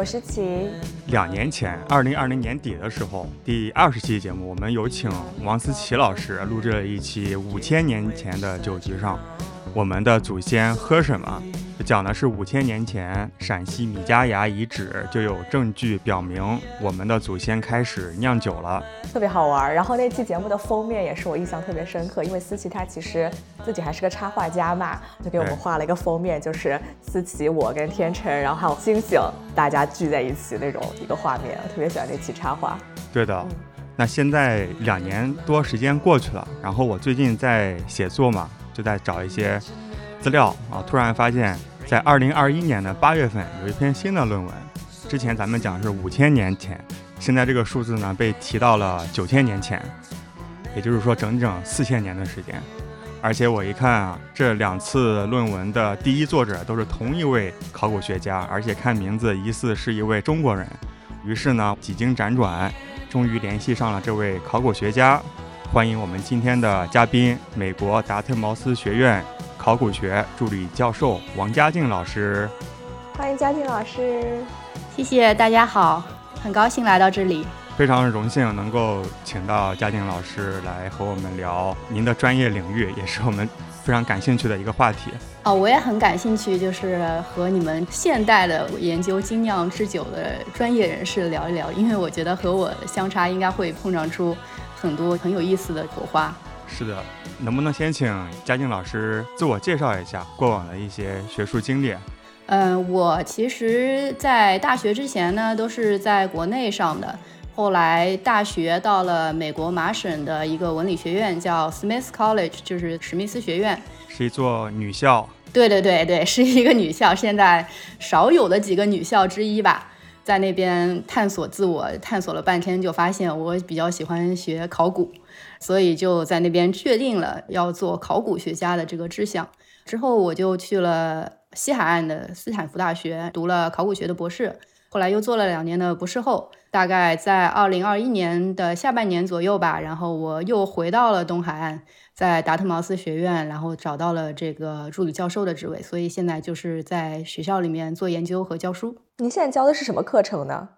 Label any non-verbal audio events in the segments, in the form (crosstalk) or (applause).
我是琪。两年前，二零二零年底的时候，第二十期节目，我们有请王思琪老师录制了一期五千年前的酒局上，我们的祖先喝什么。讲的是五千年前陕西米家崖遗址就有证据表明我们的祖先开始酿酒了，特别好玩。然后那期节目的封面也是我印象特别深刻，因为思琪她其实自己还是个插画家嘛，就给我们画了一个封面，就是思琪、我跟天成，然后还有星星，大家聚在一起那种一个画面，特别喜欢那期插画。对的，那现在两年多时间过去了，然后我最近在写作嘛，就在找一些资料啊，突然发现。在二零二一年的八月份，有一篇新的论文。之前咱们讲是五千年前，现在这个数字呢被提到了九千年前，也就是说整整四千年的时间。而且我一看啊，这两次论文的第一作者都是同一位考古学家，而且看名字疑似是一位中国人。于是呢，几经辗转，终于联系上了这位考古学家。欢迎我们今天的嘉宾，美国达特茅斯学院。考古学助理教授王佳静老师，欢迎佳静老师，谢谢大家好，很高兴来到这里，非常荣幸能够请到嘉靖老师来和我们聊您的专业领域，也是我们非常感兴趣的一个话题。哦，我也很感兴趣，就是和你们现代的研究精酿制酒的专业人士聊一聊，因为我觉得和我相差应该会碰撞出很多很有意思的火花。是的，能不能先请嘉靖老师自我介绍一下过往的一些学术经历？嗯，我其实，在大学之前呢，都是在国内上的。后来大学到了美国麻省的一个文理学院，叫 Smith College，就是史密斯学院，是一座女校。对对对对，是一个女校，现在少有的几个女校之一吧。在那边探索自我，探索了半天，就发现我比较喜欢学考古。所以就在那边确定了要做考古学家的这个志向。之后我就去了西海岸的斯坦福大学读了考古学的博士，后来又做了两年的博士后。大概在二零二一年的下半年左右吧，然后我又回到了东海岸，在达特茅斯学院，然后找到了这个助理教授的职位。所以现在就是在学校里面做研究和教书。您现在教的是什么课程呢？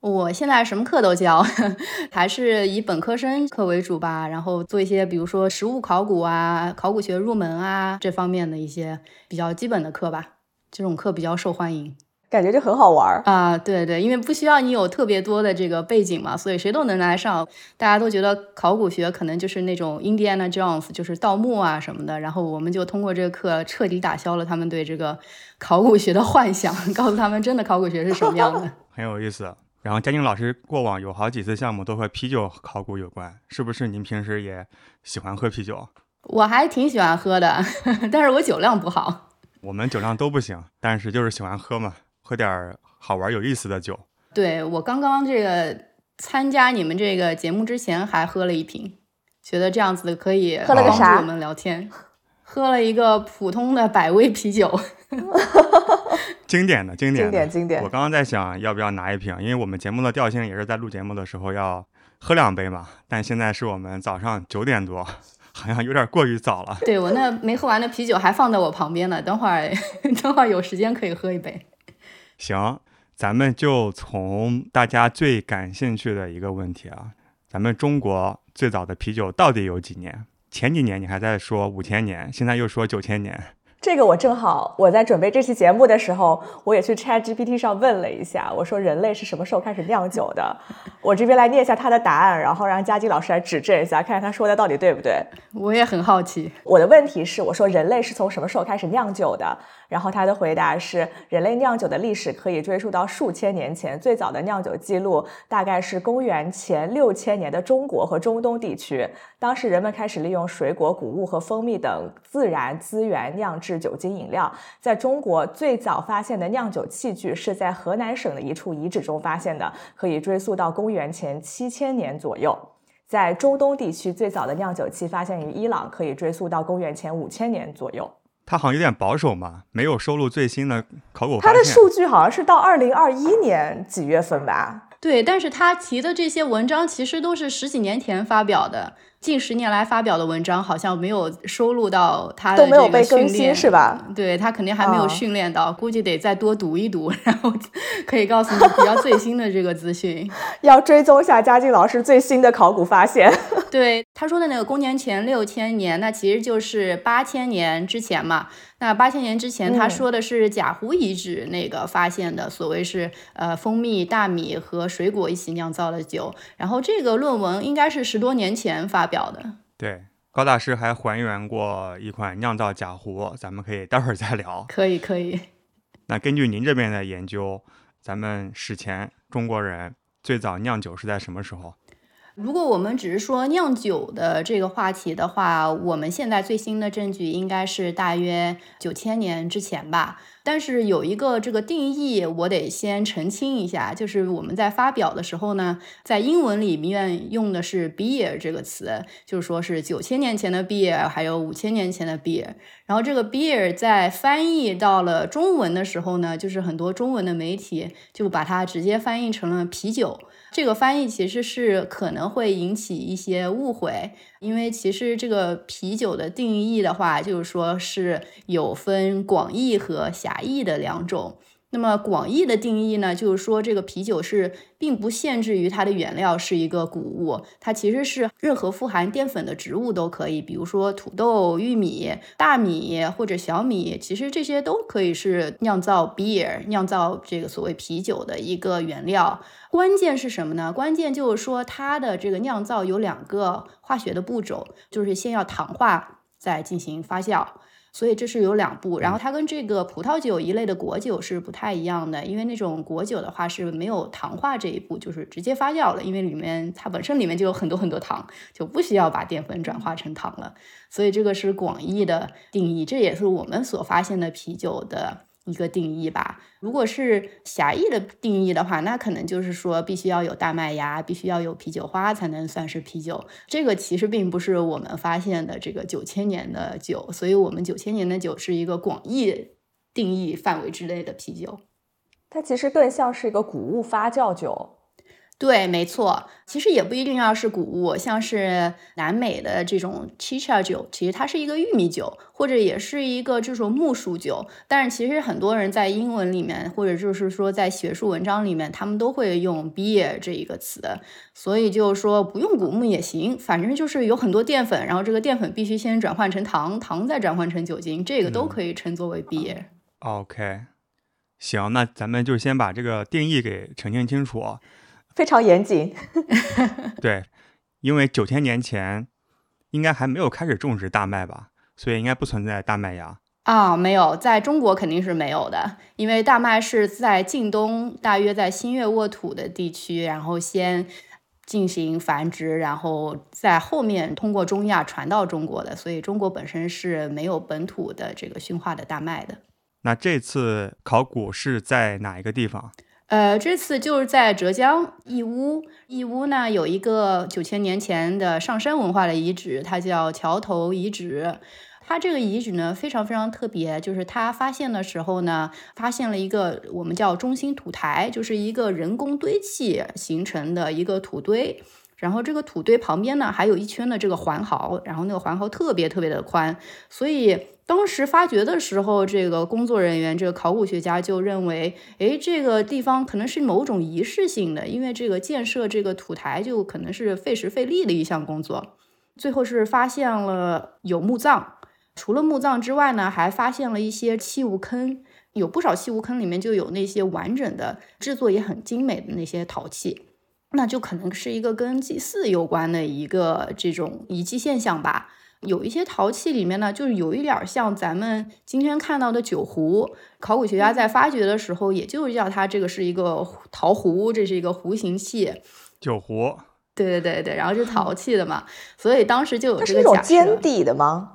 我现在什么课都教，(laughs) 还是以本科生课为主吧。然后做一些，比如说实物考古啊、考古学入门啊这方面的一些比较基本的课吧。这种课比较受欢迎，感觉就很好玩啊。对对，因为不需要你有特别多的这个背景嘛，所以谁都能来上。大家都觉得考古学可能就是那种 Indiana Jones，就是盗墓啊什么的。然后我们就通过这个课彻底打消了他们对这个考古学的幻想，告诉他们真的考古学是什么样的，(laughs) 很有意思。然后佳宁老师过往有好几次项目都和啤酒考古有关，是不是您平时也喜欢喝啤酒？我还挺喜欢喝的，(laughs) 但是我酒量不好。我们酒量都不行，但是就是喜欢喝嘛，喝点好玩有意思的酒。对我刚刚这个参加你们这个节目之前还喝了一瓶，觉得这样子可以喝了个啥？我们聊天，喝了一个普通的百威啤酒。(laughs) 经典的，经典，经典，经典。我刚刚在想，要不要拿一瓶？因为我们节目的调性也是在录节目的时候要喝两杯嘛。但现在是我们早上九点多，好像有点过于早了。对我那没喝完的啤酒还放在我旁边呢，等会儿 (laughs) 等会儿有时间可以喝一杯。行，咱们就从大家最感兴趣的一个问题啊，咱们中国最早的啤酒到底有几年？前几年你还在说五千年，现在又说九千年。这个我正好，我在准备这期节目的时候，我也去 Chat GPT 上问了一下，我说人类是什么时候开始酿酒的？(laughs) 我这边来念一下他的答案，然后让佳吉老师来指正一下，看看他说的到底对不对。我也很好奇。我的问题是，我说人类是从什么时候开始酿酒的？然后他的回答是，人类酿酒的历史可以追溯到数千年前，最早的酿酒记录大概是公元前六千年的中国和中东地区。当时人们开始利用水果、谷物和蜂蜜等自然资源酿制酒精饮料。在中国，最早发现的酿酒器具是在河南省的一处遗址中发现的，可以追溯到公元前七千年左右。在中东地区最早的酿酒器发现于伊朗，可以追溯到公元前五千年左右。他好像有点保守嘛，没有收录最新的考古发现。他的数据好像是到二零二一年几月份吧？对，但是他提的这些文章其实都是十几年前发表的。近十年来发表的文章好像没有收录到他的都没有被更新是吧？对他肯定还没有训练到，估计得再多读一读，(laughs) 然后可以告诉你比较最新的这个资讯。(laughs) 要追踪一下嘉靖老师最新的考古发现。(laughs) 对他说的那个公元前六千年，那其实就是八千年之前嘛。那八千年之前，他说的是贾湖遗址那个发现的，所谓是呃蜂蜜、大米和水果一起酿造的酒。然后这个论文应该是十多年前发表的。对，高大师还还原过一款酿造假壶，咱们可以待会儿再聊。可以，可以。那根据您这边的研究，咱们史前中国人最早酿酒是在什么时候？如果我们只是说酿酒的这个话题的话，我们现在最新的证据应该是大约九千年之前吧。但是有一个这个定义，我得先澄清一下，就是我们在发表的时候呢，在英文里面用的是 beer 这个词，就是说是九千年前的 beer，还有五千年前的 beer。然后这个 beer 在翻译到了中文的时候呢，就是很多中文的媒体就把它直接翻译成了啤酒。这个翻译其实是可能会引起一些误会，因为其实这个啤酒的定义的话，就是说是有分广义和狭义的两种。那么广义的定义呢，就是说这个啤酒是并不限制于它的原料是一个谷物，它其实是任何富含淀粉的植物都可以，比如说土豆、玉米、大米或者小米，其实这些都可以是酿造 beer、酿造这个所谓啤酒的一个原料。关键是什么呢？关键就是说它的这个酿造有两个化学的步骤，就是先要糖化，再进行发酵。所以这是有两步，然后它跟这个葡萄酒一类的果酒是不太一样的，因为那种果酒的话是没有糖化这一步，就是直接发酵了，因为里面它本身里面就有很多很多糖，就不需要把淀粉转化成糖了。所以这个是广义的定义，这也是我们所发现的啤酒的。一个定义吧。如果是狭义的定义的话，那可能就是说必须要有大麦芽，必须要有啤酒花才能算是啤酒。这个其实并不是我们发现的这个九千年的酒，所以我们九千年的酒是一个广义定义范围之内的啤酒。它其实更像是一个谷物发酵酒。对，没错，其实也不一定要是谷物，像是南美的这种 chicha 酒，其实它是一个玉米酒，或者也是一个这种木薯酒。但是其实很多人在英文里面，或者就是说在学术文章里面，他们都会用 beer 这一个词，所以就是说不用谷物也行，反正就是有很多淀粉，然后这个淀粉必须先转换成糖，糖再转换成酒精，这个都可以称作为 beer。OK，行，那咱们就先把这个定义给澄清清楚。非常严谨，(laughs) 对，因为九千年前应该还没有开始种植大麦吧，所以应该不存在大麦芽啊，没有，在中国肯定是没有的，因为大麦是在晋东，大约在新月沃土的地区，然后先进行繁殖，然后在后面通过中亚传到中国的，所以中国本身是没有本土的这个驯化的大麦的。那这次考古是在哪一个地方？呃，这次就是在浙江义乌，义乌呢有一个九千年前的上山文化的遗址，它叫桥头遗址。它这个遗址呢非常非常特别，就是它发现的时候呢，发现了一个我们叫中心土台，就是一个人工堆砌形成的一个土堆。然后这个土堆旁边呢还有一圈的这个环壕，然后那个环壕特别特别的宽，所以。当时发掘的时候，这个工作人员，这个考古学家就认为，哎，这个地方可能是某种仪式性的，因为这个建设这个土台就可能是费时费力的一项工作。最后是发现了有墓葬，除了墓葬之外呢，还发现了一些器物坑，有不少器物坑里面就有那些完整的、制作也很精美的那些陶器，那就可能是一个跟祭祀有关的一个这种遗迹现象吧。有一些陶器里面呢，就是有一点像咱们今天看到的酒壶。考古学家在发掘的时候，也就叫它这个是一个陶壶，这是一个壶形器。酒壶。对对对对，然后是陶器的嘛，所以当时就有这个假设。尖底的吗？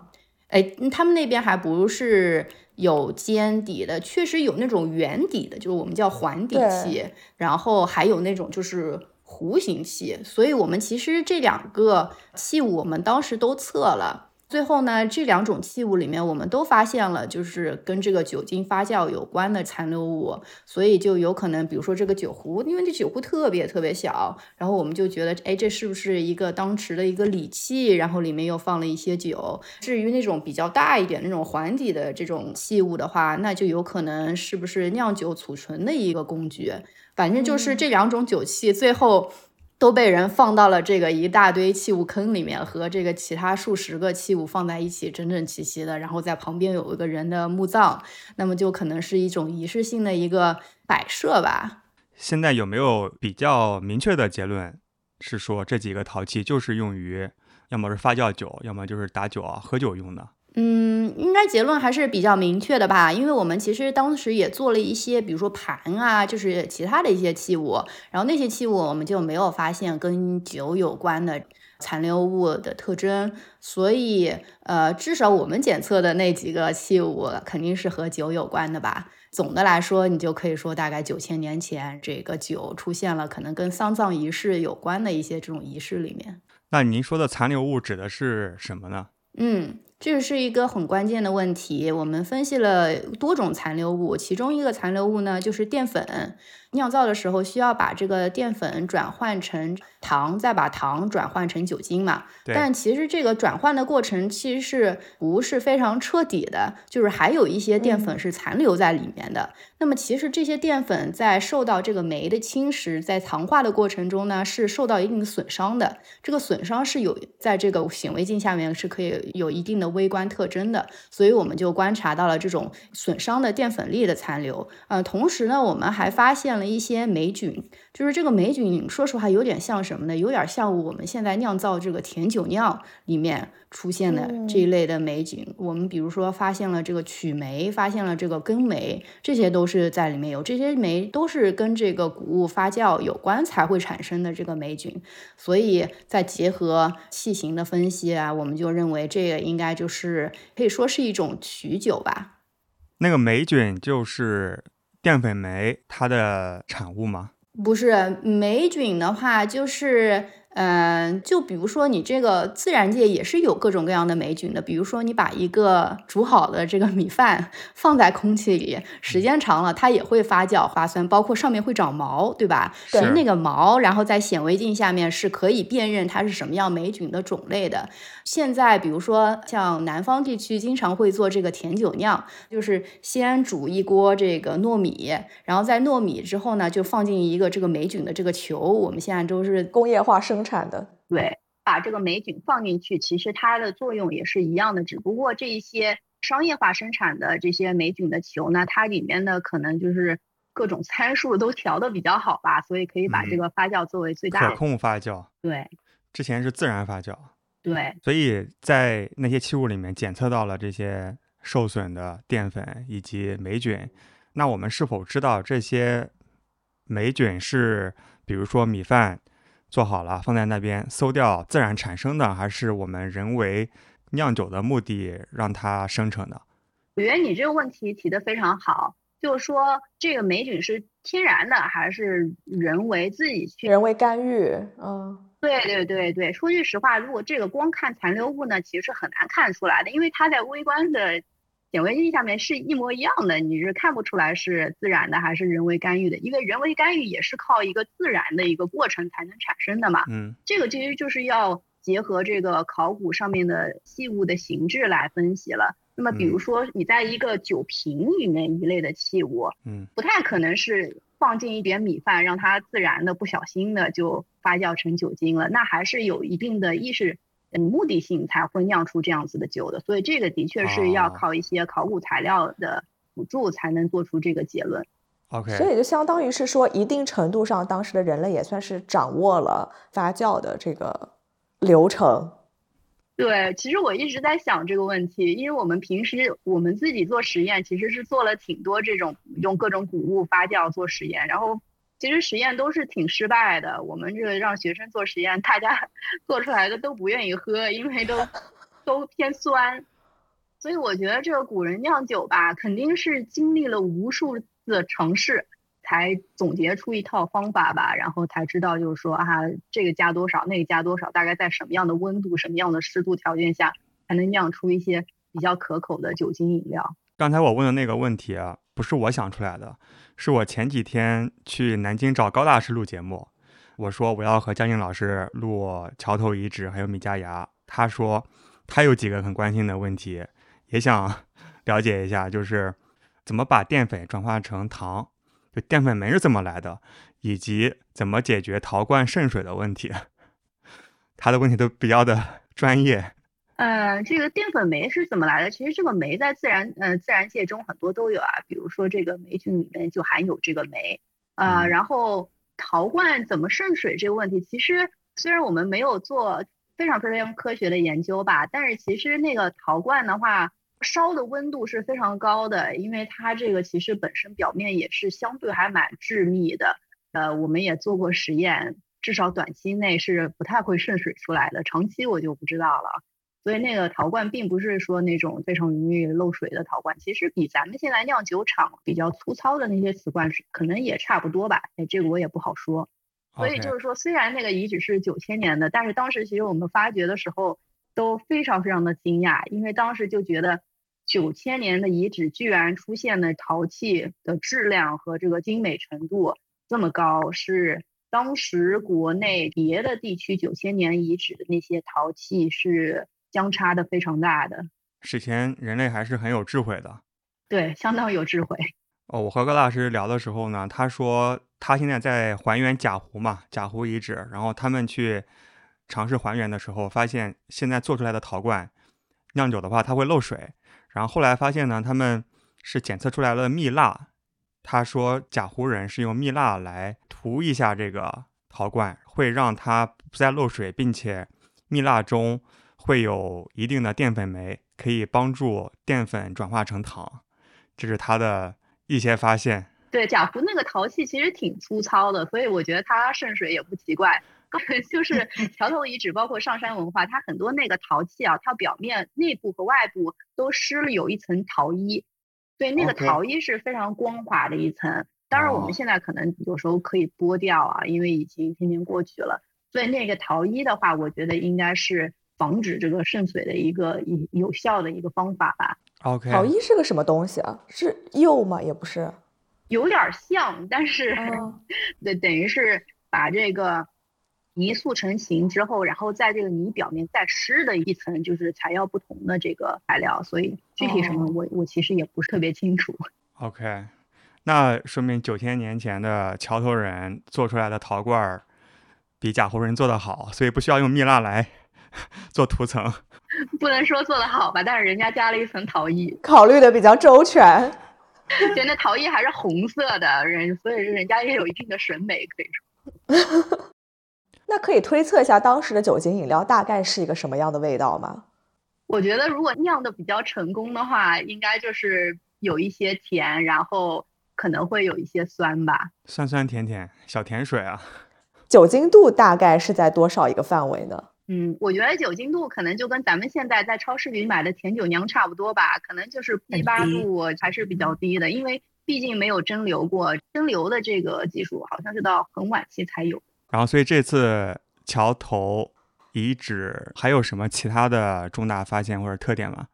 哎，他们那边还不是有尖底的，确实有那种圆底的，就是我们叫环底器，然后还有那种就是。无形器，所以我们其实这两个器物我们当时都测了。最后呢，这两种器物里面，我们都发现了就是跟这个酒精发酵有关的残留物，所以就有可能，比如说这个酒壶，因为这酒壶特别特别小，然后我们就觉得，哎，这是不是一个当时的一个礼器？然后里面又放了一些酒。至于那种比较大一点那种环底的这种器物的话，那就有可能是不是酿酒储存的一个工具？反正就是这两种酒器最后。都被人放到了这个一大堆器物坑里面，和这个其他数十个器物放在一起，整整齐齐的。然后在旁边有一个人的墓葬，那么就可能是一种仪式性的一个摆设吧。现在有没有比较明确的结论，是说这几个陶器就是用于要么是发酵酒，要么就是打酒啊、喝酒用的？嗯，应该结论还是比较明确的吧，因为我们其实当时也做了一些，比如说盘啊，就是其他的一些器物，然后那些器物我们就没有发现跟酒有关的残留物的特征，所以呃，至少我们检测的那几个器物肯定是和酒有关的吧。总的来说，你就可以说大概九千年前这个酒出现了，可能跟丧葬仪式有关的一些这种仪式里面。那您说的残留物指的是什么呢？嗯。这是一个很关键的问题。我们分析了多种残留物，其中一个残留物呢就是淀粉。酿造的时候需要把这个淀粉转换成糖，再把糖转换成酒精嘛。但其实这个转换的过程其实是不是非常彻底的，就是还有一些淀粉是残留在里面的。那么其实这些淀粉在受到这个酶的侵蚀，在糖化的过程中呢，是受到一定的损伤的。这个损伤是有在这个显微镜下面是可以有一定的微观特征的。所以我们就观察到了这种损伤的淀粉粒的残留。呃，同时呢，我们还发现。了一些霉菌，就是这个霉菌，说实话有点像什么呢？有点像我们现在酿造这个甜酒酿里面出现的这一类的霉菌。我们比如说发现了这个曲霉，发现了这个根霉，这些都是在里面有。这些霉都是跟这个谷物发酵有关才会产生的这个霉菌。所以再结合器型的分析啊，我们就认为这个应该就是可以说是一种曲酒吧。那个霉菌就是。淀粉酶它的产物吗？不是，霉菌的话就是。嗯，就比如说你这个自然界也是有各种各样的霉菌的，比如说你把一个煮好的这个米饭 (laughs) 放在空气里，时间长了它也会发酵发酸，包括上面会长毛，对吧？其实那个毛，然后在显微镜下面是可以辨认它是什么样霉菌的种类的。现在比如说像南方地区经常会做这个甜酒酿，就是先煮一锅这个糯米，然后在糯米之后呢，就放进一个这个霉菌的这个球，我们现在都是工业化生。生产的对，把这个霉菌放进去，其实它的作用也是一样的，只不过这一些商业化生产的这些霉菌的球呢，它里面的可能就是各种参数都调的比较好吧，所以可以把这个发酵作为最大可控发酵。对，之前是自然发酵。对，所以在那些器物里面检测到了这些受损的淀粉以及霉菌，那我们是否知道这些霉菌是，比如说米饭？做好了，放在那边馊掉，自然产生的，还是我们人为酿酒的目的让它生成的？我觉得你这个问题提的非常好，就是说这个霉菌是天然的，还是人为自己去人为干预？嗯，对对对对，说句实话，如果这个光看残留物呢，其实是很难看出来的，因为它在微观的。显微镜下面是一模一样的，你是看不出来是自然的还是人为干预的，因为人为干预也是靠一个自然的一个过程才能产生的嘛。嗯，这个其实就是要结合这个考古上面的器物的形制来分析了。那么比如说你在一个酒瓶里面一类的器物，嗯，不太可能是放进一点米饭让它自然的不小心的就发酵成酒精了，那还是有一定的意识。嗯，目的性才会酿出这样子的酒的，所以这个的确是要靠一些考古材料的辅助才能做出这个结论。OK，所以就相当于是说，一定程度上，当时的人类也算是掌握了发酵的这个流程。对，其实我一直在想这个问题，因为我们平时我们自己做实验，其实是做了挺多这种用各种谷物发酵做实验，然后。其实实验都是挺失败的。我们这个让学生做实验，大家 (laughs) 做出来的都不愿意喝，因为都 (laughs) 都偏酸。所以我觉得这个古人酿酒吧，肯定是经历了无数次尝试，才总结出一套方法吧，然后才知道就是说啊，这个加多少，那个加多少，大概在什么样的温度、什么样的湿度条件下，才能酿出一些比较可口的酒精饮料。刚才我问的那个问题啊，不是我想出来的，是我前几天去南京找高大师录节目，我说我要和江宁老师录桥头遗址还有米家牙，他说他有几个很关心的问题，也想 (laughs) 了解一下，就是怎么把淀粉转化成糖，就淀粉酶是怎么来的，以及怎么解决陶罐渗水的问题。(laughs) 他的问题都比较的 (laughs) 专业。呃，这个淀粉酶是怎么来的？其实这个酶在自然，呃，自然界中很多都有啊。比如说这个霉菌里面就含有这个酶，啊，然后陶罐怎么渗水这个问题，其实虽然我们没有做非常非常科学的研究吧，但是其实那个陶罐的话，烧的温度是非常高的，因为它这个其实本身表面也是相对还蛮致密的。呃，我们也做过实验，至少短期内是不太会渗水出来的，长期我就不知道了。所以那个陶罐并不是说那种非常容易漏水的陶罐，其实比咱们现在酿酒厂比较粗糙的那些瓷罐是可能也差不多吧。哎，这个我也不好说。所以就是说，虽然那个遗址是九千年的，但是当时其实我们发掘的时候都非常非常的惊讶，因为当时就觉得九千年的遗址居然出现的陶器的质量和这个精美程度这么高，是当时国内别的地区九千年遗址的那些陶器是。相差的非常大的，史前人类还是很有智慧的，对，相当有智慧。哦，我和高老师聊的时候呢，他说他现在在还原贾湖嘛，贾湖遗址，然后他们去尝试还原的时候，发现现在做出来的陶罐酿酒的话，它会漏水。然后后来发现呢，他们是检测出来了蜜蜡，他说贾湖人是用蜜蜡来涂一下这个陶罐，会让它不再漏水，并且蜜蜡中。会有一定的淀粉酶，可以帮助淀粉转化成糖，这是他的一些发现。对，贾湖那个陶器其实挺粗糙的，所以我觉得它渗水也不奇怪。(laughs) 就是 (laughs) 桥头遗址，包括上山文化，它很多那个陶器啊，它表面内部和外部都施了有一层陶衣，对，那个陶衣是非常光滑的一层。当然，我们现在可能有时候可以剥掉啊，因为已经天天过去了。所以那个陶衣的话，我觉得应该是。防止这个渗水的一个有有效的一个方法吧。OK，陶衣是个什么东西啊？是釉吗？也不是，有点像，但是 (laughs) 对，等于是把这个泥塑成型之后，然后在这个泥表面再施的一层，就是材料不同的这个材料。所以具体什么，我我其实也不是特别清楚。OK，那说明九千年前的桥头人做出来的陶罐比贾湖人做的好，所以不需要用蜜蜡来。(laughs) 做涂层，(laughs) 不能说做的好吧，但是人家加了一层陶艺，考虑的比较周全。(laughs) 觉得陶艺还是红色的，人所以人家也有一定的审美，可以说。那可以推测一下当时的酒精饮料大概是一个什么样的味道吗？我觉得如果酿的比较成功的话，应该就是有一些甜，然后可能会有一些酸吧，酸酸甜甜，小甜水啊。酒精度大概是在多少一个范围呢？嗯，我觉得酒精度可能就跟咱们现在在超市里买的甜酒酿差不多吧，可能就是七八度还是比较低的，因为毕竟没有蒸馏过，蒸馏的这个技术好像是到很晚期才有。然后，所以这次桥头遗址还有什么其他的重大发现或者特点吗？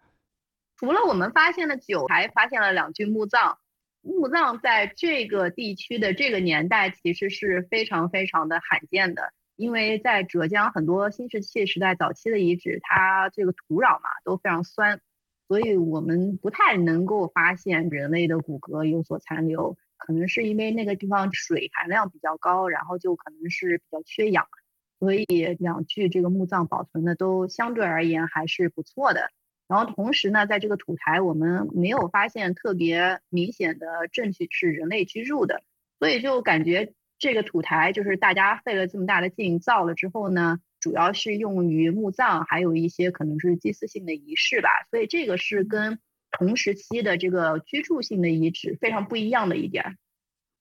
除了我们发现的酒，还发现了两具墓葬。墓葬在这个地区的这个年代其实是非常非常的罕见的。因为在浙江很多新石器时代早期的遗址，它这个土壤嘛都非常酸，所以我们不太能够发现人类的骨骼有所残留。可能是因为那个地方水含量比较高，然后就可能是比较缺氧，所以两具这个墓葬保存的都相对而言还是不错的。然后同时呢，在这个土台我们没有发现特别明显的证据是人类居住的，所以就感觉。这个土台就是大家费了这么大的劲造了之后呢，主要是用于墓葬，还有一些可能是祭祀性的仪式吧。所以这个是跟同时期的这个居住性的遗址非常不一样的一点。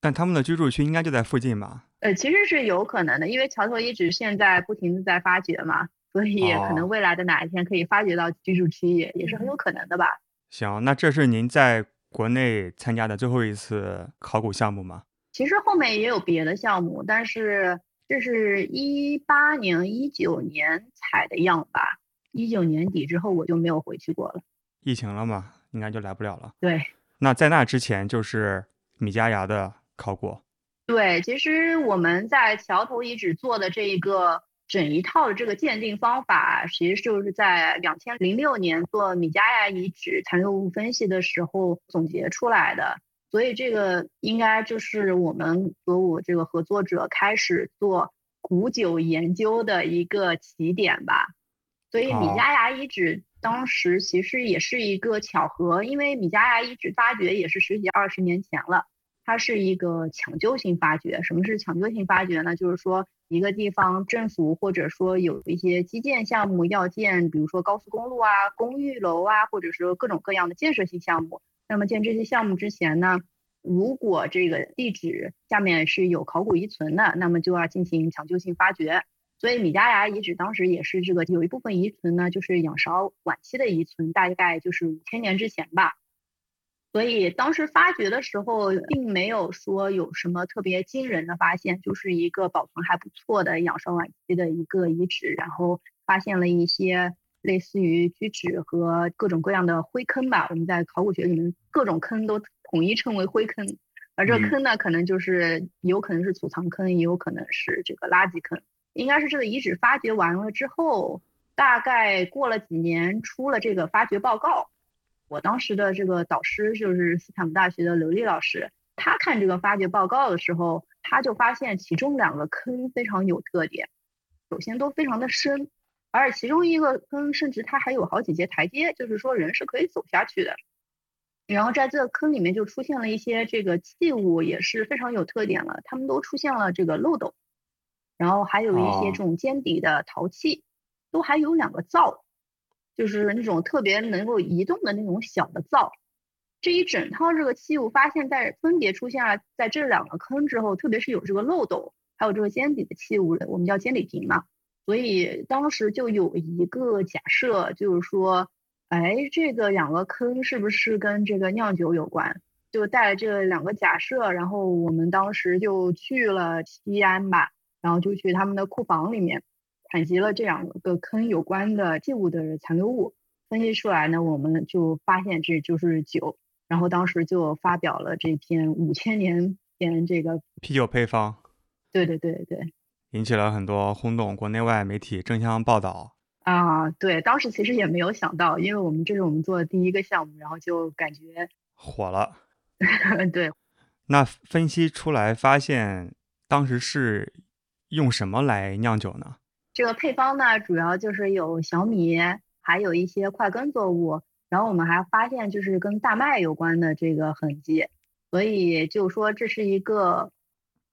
但他们的居住区应该就在附近吧？呃，其实是有可能的，因为桥头遗址现在不停的在发掘嘛，所以可能未来的哪一天可以发掘到居住区也也是很有可能的吧。行，那这是您在国内参加的最后一次考古项目吗？其实后面也有别的项目，但是这是一八年、一九年采的样吧。一九年底之后我就没有回去过了。疫情了嘛，应该就来不了了。对，那在那之前就是米加牙的考古。对，其实我们在桥头遗址做的这一个整一套的这个鉴定方法，其实就是在两千零六年做米加牙遗址残留物分析的时候总结出来的。所以这个应该就是我们和我这个合作者开始做古酒研究的一个起点吧。所以米加牙遗址当时其实也是一个巧合，因为米加牙遗址发掘也是十几二十年前了。它是一个抢救性发掘。什么是抢救性发掘呢？就是说一个地方政府或者说有一些基建项目要建，比如说高速公路啊、公寓楼啊，或者是各种各样的建设性项目。那么建这些项目之前呢，如果这个地址下面是有考古遗存的，那么就要进行抢救性发掘。所以米加崖遗址当时也是这个有一部分遗存呢，就是仰韶晚期的遗存，大概就是五千年之前吧。所以当时发掘的时候，并没有说有什么特别惊人的发现，就是一个保存还不错的仰韶晚期的一个遗址，然后发现了一些类似于居址和各种各样的灰坑吧。我们在考古学里面，各种坑都统一称为灰坑，而这个坑呢，可能就是有可能是储藏坑，也有可能是这个垃圾坑。应该是这个遗址发掘完了之后，大概过了几年，出了这个发掘报告。我当时的这个导师就是斯坦福大学的刘丽老师，他看这个发掘报告的时候，他就发现其中两个坑非常有特点，首先都非常的深，而其中一个坑甚至它还有好几节台阶，就是说人是可以走下去的。然后在这个坑里面就出现了一些这个器物，也是非常有特点了，它们都出现了这个漏斗，然后还有一些这种尖底的陶器，都还有两个灶。就是那种特别能够移动的那种小的灶，这一整套这个器物发现，在分别出现了在这两个坑之后，特别是有这个漏斗，还有这个尖底的器物，我们叫尖底瓶嘛，所以当时就有一个假设，就是说，哎，这个两个坑是不是跟这个酿酒有关？就带这两个假设，然后我们当时就去了西安吧，然后就去他们的库房里面。采集了这两个坑有关的器物的残留物，分析出来呢，我们就发现这就是酒，然后当时就发表了这篇五千年前这个啤酒配方。对对对对，引起了很多轰动，国内外媒体争相报道。啊，对，当时其实也没有想到，因为我们这是我们做的第一个项目，然后就感觉火了。(laughs) 对，那分析出来发现，当时是用什么来酿酒呢？这个配方呢，主要就是有小米，还有一些块根作物，然后我们还发现就是跟大麦有关的这个痕迹，所以就说这是一个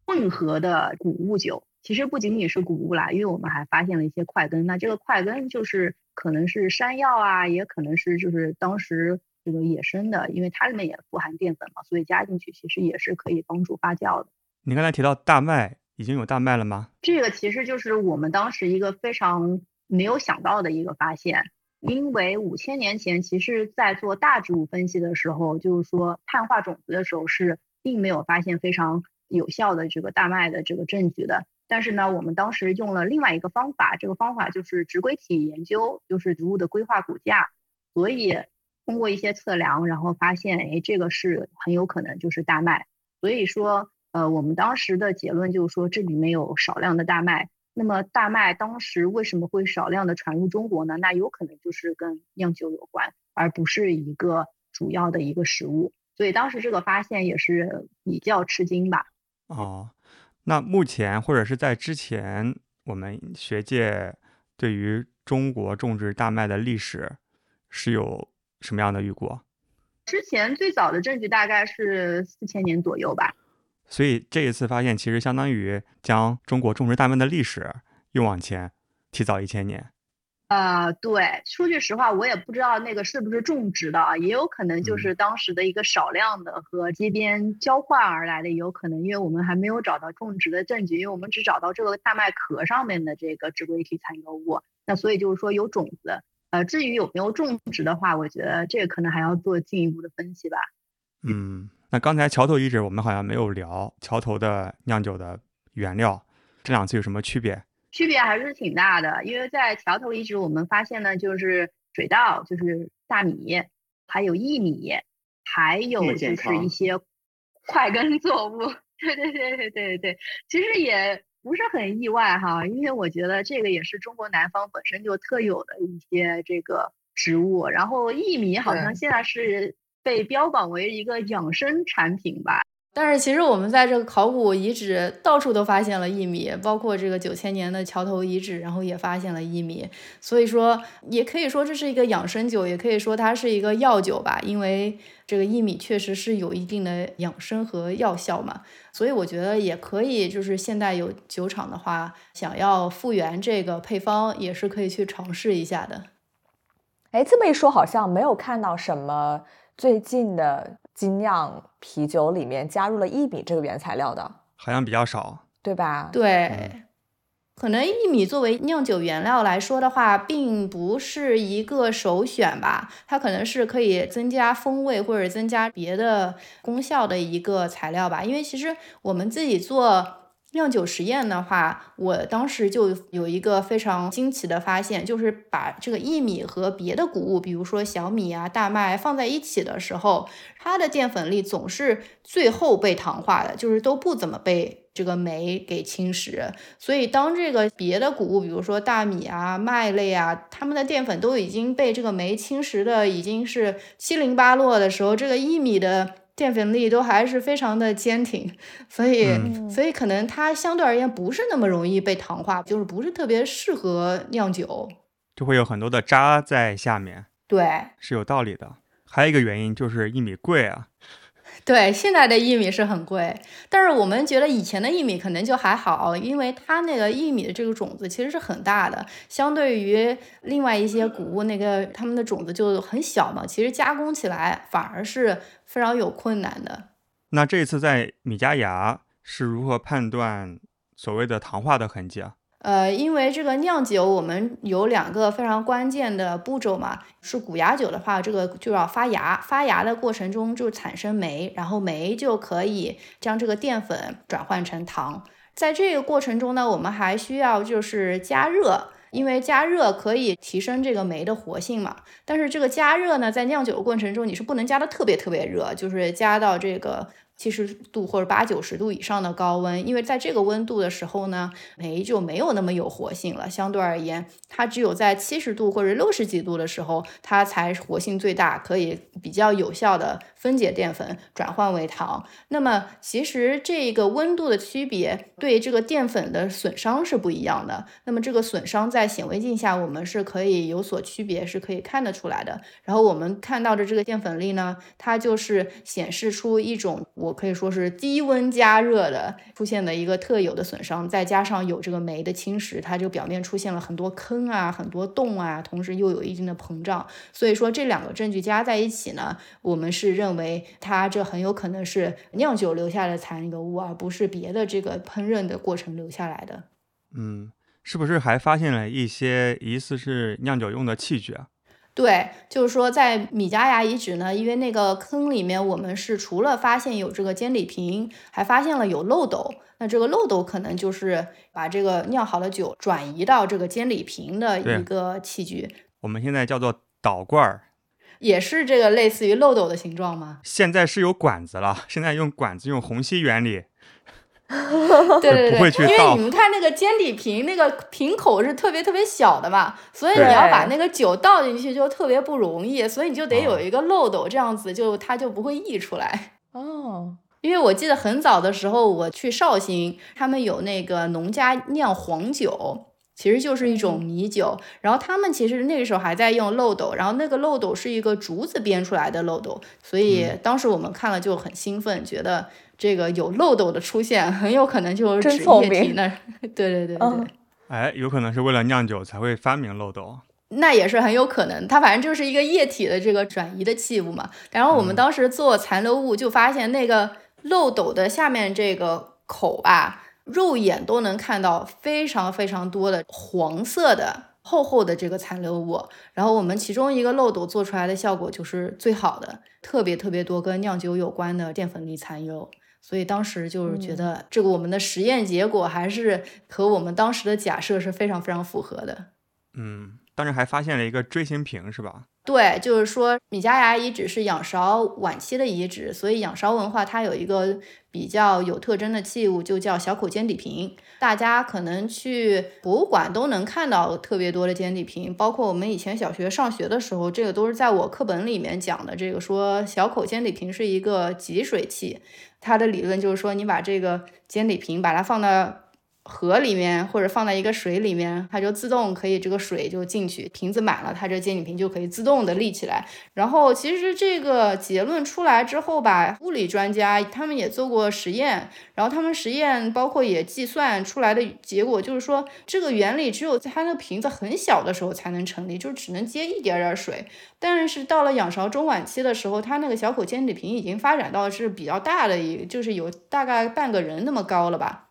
混合的谷物酒。其实不仅仅是谷物啦，因为我们还发现了一些块根。那这个块根就是可能是山药啊，也可能是就是当时这个野生的，因为它里面也富含淀粉嘛，所以加进去其实也是可以帮助发酵的。你刚才提到大麦。已经有大麦了吗？这个其实就是我们当时一个非常没有想到的一个发现，因为五千年前，其实在做大植物分析的时候，就是说碳化种子的时候是并没有发现非常有效的这个大麦的这个证据的。但是呢，我们当时用了另外一个方法，这个方法就是植硅体研究，就是植物的规划骨架，所以通过一些测量，然后发现，哎，这个是很有可能就是大麦。所以说。呃，我们当时的结论就是说，这里面有少量的大麦。那么，大麦当时为什么会少量的传入中国呢？那有可能就是跟酿酒有关，而不是一个主要的一个食物。所以当时这个发现也是比较吃惊吧。哦，那目前或者是在之前，我们学界对于中国种植大麦的历史是有什么样的预估？之前最早的证据大概是四千年左右吧。所以这一次发现，其实相当于将中国种植大麦的历史又往前提早一千年。啊，对，说句实话，我也不知道那个是不是种植的啊，也有可能就是当时的一个少量的和街边交换而来的，也有可能，因为我们还没有找到种植的证据，因为我们只找到这个大麦壳上面的这个植规体残留物，那所以就是说有种子。呃，至于有没有种植的话，我觉得这个可能还要做进一步的分析吧。嗯。那刚才桥头遗址我们好像没有聊桥头的酿酒的原料，这两次有什么区别？区别还是挺大的，因为在桥头遗址我们发现呢，就是水稻，就是大米，还有薏米，还有就是一些块根作物。(laughs) 对对对对对对，其实也不是很意外哈，因为我觉得这个也是中国南方本身就特有的一些这个植物。然后薏米好像现在是被标榜为一个养生产品吧。但是其实我们在这个考古遗址到处都发现了薏米，包括这个九千年的桥头遗址，然后也发现了薏米。所以说，也可以说这是一个养生酒，也可以说它是一个药酒吧，因为这个薏米确实是有一定的养生和药效嘛。所以我觉得也可以，就是现在有酒厂的话，想要复原这个配方，也是可以去尝试一下的。哎，这么一说，好像没有看到什么最近的。精酿啤酒里面加入了薏米这个原材料的，好像比较少，对吧？对，可能薏米作为酿酒原料来说的话，并不是一个首选吧。它可能是可以增加风味或者增加别的功效的一个材料吧。因为其实我们自己做。酿酒实验的话，我当时就有一个非常惊奇的发现，就是把这个薏米和别的谷物，比如说小米啊、大麦放在一起的时候，它的淀粉粒总是最后被糖化的，就是都不怎么被这个酶给侵蚀。所以当这个别的谷物，比如说大米啊、麦类啊，它们的淀粉都已经被这个酶侵蚀的已经是七零八落的时候，这个薏米的。淀粉粒都还是非常的坚挺，所以所以可能它相对而言不是那么容易被糖化，就是不是特别适合酿酒，就会有很多的渣在下面。对，是有道理的。还有一个原因就是薏米贵啊。对，现在的薏米是很贵，但是我们觉得以前的薏米可能就还好，因为它那个薏米的这个种子其实是很大的，相对于另外一些谷物，那个它们的种子就很小嘛，其实加工起来反而是非常有困难的。那这次在米加牙是如何判断所谓的糖化的痕迹啊？呃，因为这个酿酒，我们有两个非常关键的步骤嘛。是古芽酒的话，这个就要发芽，发芽的过程中就产生酶，然后酶就可以将这个淀粉转换成糖。在这个过程中呢，我们还需要就是加热，因为加热可以提升这个酶的活性嘛。但是这个加热呢，在酿酒的过程中，你是不能加的特别特别热，就是加到这个。七十度或者八九十度以上的高温，因为在这个温度的时候呢，酶就没有那么有活性了。相对而言，它只有在七十度或者六十几度的时候，它才活性最大，可以比较有效的分解淀粉，转换为糖。那么，其实这个温度的区别对这个淀粉的损伤是不一样的。那么，这个损伤在显微镜下我们是可以有所区别，是可以看得出来的。然后我们看到的这个淀粉粒呢，它就是显示出一种。我可以说是低温加热的出现的一个特有的损伤，再加上有这个酶的侵蚀，它就表面出现了很多坑啊、很多洞啊，同时又有一定的膨胀。所以说这两个证据加在一起呢，我们是认为它这很有可能是酿酒留下的残留物，而不是别的这个烹饪的过程留下来的。嗯，是不是还发现了一些疑似是酿酒用的器具啊？对，就是说在米加牙遗址呢，因为那个坑里面，我们是除了发现有这个煎礼瓶，还发现了有漏斗。那这个漏斗可能就是把这个酿好的酒转移到这个煎礼瓶的一个器具。我们现在叫做导罐儿，也是这个类似于漏斗的形状吗？现在是有管子了，现在用管子，用虹吸原理。对 (laughs) 对对，因为你们看那个尖底瓶，那个瓶口是特别特别小的嘛，所以你要把那个酒倒进去就特别不容易，所以你就得有一个漏斗，这样子就它就不会溢出来。哦，因为我记得很早的时候我去绍兴，他们有那个农家酿黄酒，其实就是一种米酒，然后他们其实那个时候还在用漏斗，然后那个漏斗是一个竹子编出来的漏斗，所以当时我们看了就很兴奋，觉得。这个有漏斗的出现，很有可能就是指液体那。(laughs) 对对对对。哎，有可能是为了酿酒才会发明漏斗。那也是很有可能，它反正就是一个液体的这个转移的器物嘛。然后我们当时做残留物，就发现那个漏斗的下面这个口吧，肉眼都能看到非常非常多的黄色的。厚厚的这个残留物，然后我们其中一个漏斗做出来的效果就是最好的，特别特别多跟酿酒有关的淀粉粒残留。所以当时就是觉得这个我们的实验结果还是和我们当时的假设是非常非常符合的。嗯，当时还发现了一个锥形瓶，是吧？对，就是说米加牙遗址是仰韶晚期的遗址，所以仰韶文化它有一个比较有特征的器物，就叫小口尖底瓶。大家可能去博物馆都能看到特别多的尖底瓶，包括我们以前小学上学的时候，这个都是在我课本里面讲的。这个说小口尖底瓶是一个集水器，它的理论就是说，你把这个尖底瓶把它放到。河里面或者放在一个水里面，它就自动可以这个水就进去，瓶子满了，它这尖底瓶就可以自动的立起来。然后其实这个结论出来之后吧，物理专家他们也做过实验，然后他们实验包括也计算出来的结果就是说，这个原理只有在它那个瓶子很小的时候才能成立，就只能接一点点水。但是到了仰韶中晚期的时候，它那个小口尖底瓶已经发展到是比较大的一，就是有大概半个人那么高了吧。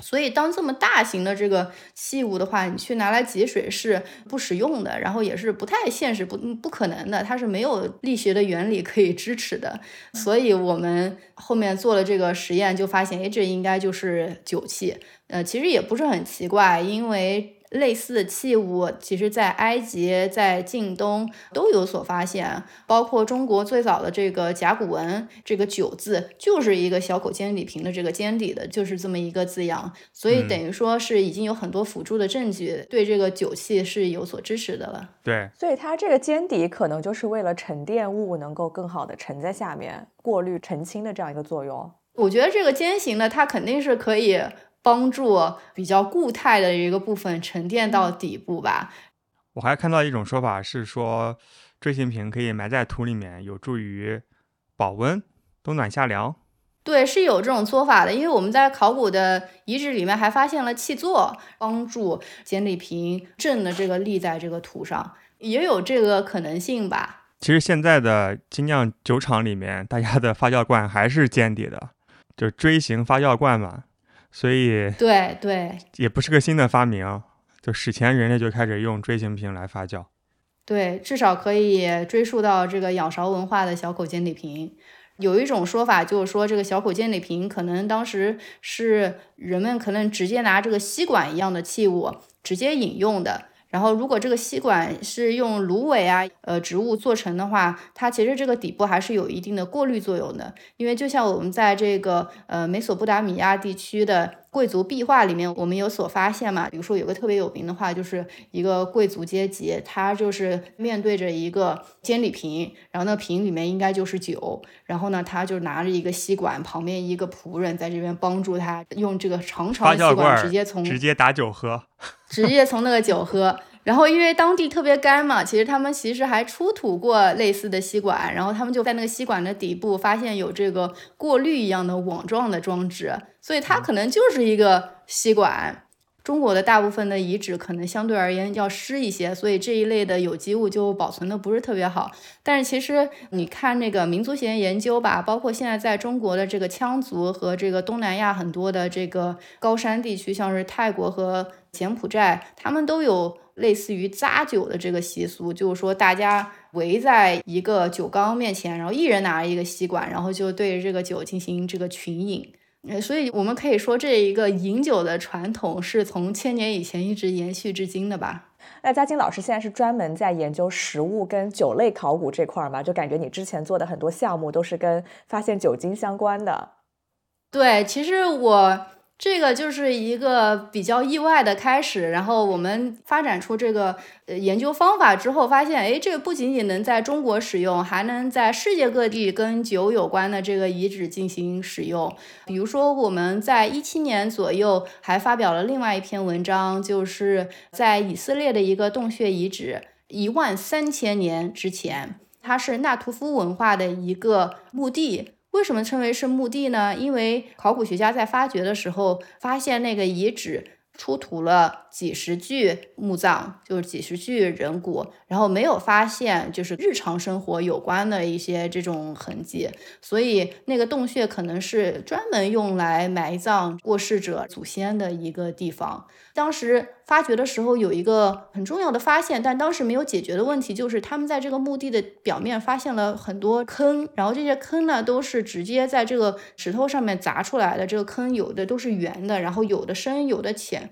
所以，当这么大型的这个器物的话，你去拿来挤水是不实用的，然后也是不太现实、不不可能的，它是没有力学的原理可以支持的。所以我们后面做了这个实验，就发现，哎，这应该就是酒器。呃，其实也不是很奇怪，因为。类似的器物，其实在埃及、在近东都有所发现，包括中国最早的这个甲骨文，这个“酒”字就是一个小口尖底瓶的这个尖底的，就是这么一个字样，所以等于说是已经有很多辅助的证据对这个酒器是有所支持的了。对，所以它这个尖底可能就是为了沉淀物能够更好的沉在下面，过滤澄清的这样一个作用。我觉得这个尖形的它肯定是可以。帮助比较固态的一个部分沉淀到底部吧。我还看到一种说法是说，锥形瓶可以埋在土里面，有助于保温、冬暖夏凉。对，是有这种做法的。因为我们在考古的遗址里面还发现了气座，帮助简底瓶正的这个立在这个土上，也有这个可能性吧。其实现在的精酿酒厂里面，大家的发酵罐还是尖底的，就锥形发酵罐嘛。所以，对对，也不是个新的发明，就史前人类就开始用锥形瓶来发酵。对，至少可以追溯到这个仰韶文化的小口尖底瓶。有一种说法就是说，这个小口尖底瓶可能当时是人们可能直接拿这个吸管一样的器物直接饮用的。然后，如果这个吸管是用芦苇啊、呃植物做成的话，它其实这个底部还是有一定的过滤作用的。因为就像我们在这个呃美索不达米亚地区的贵族壁画里面，我们有所发现嘛。比如说有个特别有名的画，就是一个贵族阶级，他就是面对着一个尖底瓶，然后那瓶里面应该就是酒，然后呢，他就拿着一个吸管，旁边一个仆人在这边帮助他用这个长长的吸管直接从直接打酒喝。(laughs) 直接从那个酒喝，然后因为当地特别干嘛，其实他们其实还出土过类似的吸管，然后他们就在那个吸管的底部发现有这个过滤一样的网状的装置，所以它可能就是一个吸管。中国的大部分的遗址可能相对而言要湿一些，所以这一类的有机物就保存的不是特别好。但是其实你看那个民族学研究吧，包括现在在中国的这个羌族和这个东南亚很多的这个高山地区，像是泰国和柬埔寨，他们都有类似于扎酒的这个习俗，就是说大家围在一个酒缸面前，然后一人拿一个吸管，然后就对这个酒进行这个群饮。所以，我们可以说，这一个饮酒的传统是从千年以前一直延续至今的吧？那嘉金老师现在是专门在研究食物跟酒类考古这块儿吗？就感觉你之前做的很多项目都是跟发现酒精相关的。对，其实我。这个就是一个比较意外的开始，然后我们发展出这个呃研究方法之后，发现，哎，这个不仅仅能在中国使用，还能在世界各地跟酒有关的这个遗址进行使用。比如说，我们在一七年左右还发表了另外一篇文章，就是在以色列的一个洞穴遗址，一万三千年之前，它是纳图夫文化的一个墓地。为什么称为是墓地呢？因为考古学家在发掘的时候，发现那个遗址出土了几十具墓葬，就是几十具人骨，然后没有发现就是日常生活有关的一些这种痕迹，所以那个洞穴可能是专门用来埋葬过世者祖先的一个地方。当时。发掘的时候有一个很重要的发现，但当时没有解决的问题，就是他们在这个墓地的表面发现了很多坑，然后这些坑呢都是直接在这个石头上面砸出来的，这个坑有的都是圆的，然后有的深，有的浅。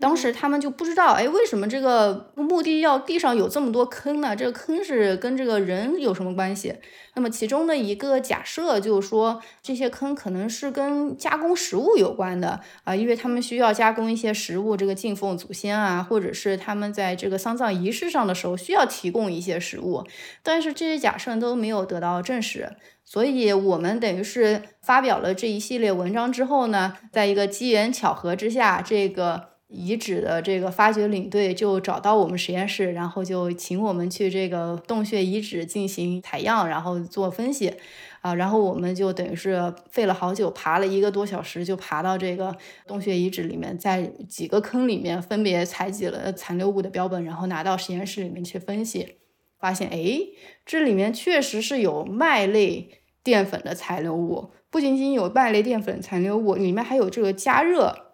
当时他们就不知道，哎，为什么这个墓地要地上有这么多坑呢？这个坑是跟这个人有什么关系？那么其中的一个假设就是说，这些坑可能是跟加工食物有关的啊，因为他们需要加工一些食物，这个敬奉祖先啊，或者是他们在这个丧葬仪式上的时候需要提供一些食物。但是这些假设都没有得到证实，所以我们等于是发表了这一系列文章之后呢，在一个机缘巧合之下，这个。遗址的这个发掘领队就找到我们实验室，然后就请我们去这个洞穴遗址进行采样，然后做分析，啊，然后我们就等于是费了好久，爬了一个多小时，就爬到这个洞穴遗址里面，在几个坑里面分别采集了残留物的标本，然后拿到实验室里面去分析，发现，哎，这里面确实是有麦类淀粉的残留物，不仅仅有麦类淀粉残留物，里面还有这个加热。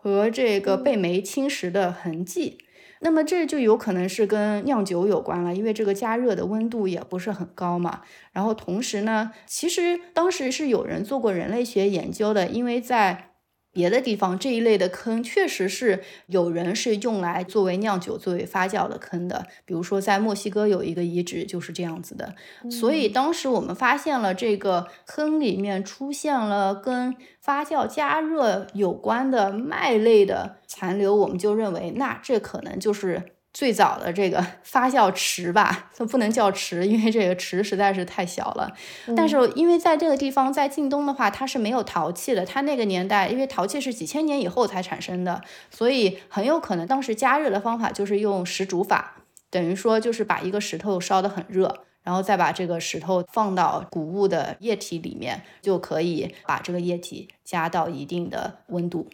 和这个被煤侵蚀的痕迹，那么这就有可能是跟酿酒有关了，因为这个加热的温度也不是很高嘛。然后同时呢，其实当时是有人做过人类学研究的，因为在。别的地方这一类的坑确实是有人是用来作为酿酒、作为发酵的坑的，比如说在墨西哥有一个遗址就是这样子的。所以当时我们发现了这个坑里面出现了跟发酵加热有关的麦类的残留，我们就认为那这可能就是。最早的这个 (laughs) 发酵池吧，它不能叫池，因为这个池实在是太小了。但是因为在这个地方，在晋东的话，它是没有陶器的。它那个年代，因为陶器是几千年以后才产生的，所以很有可能当时加热的方法就是用石煮法，等于说就是把一个石头烧得很热，然后再把这个石头放到谷物的液体里面，就可以把这个液体加到一定的温度。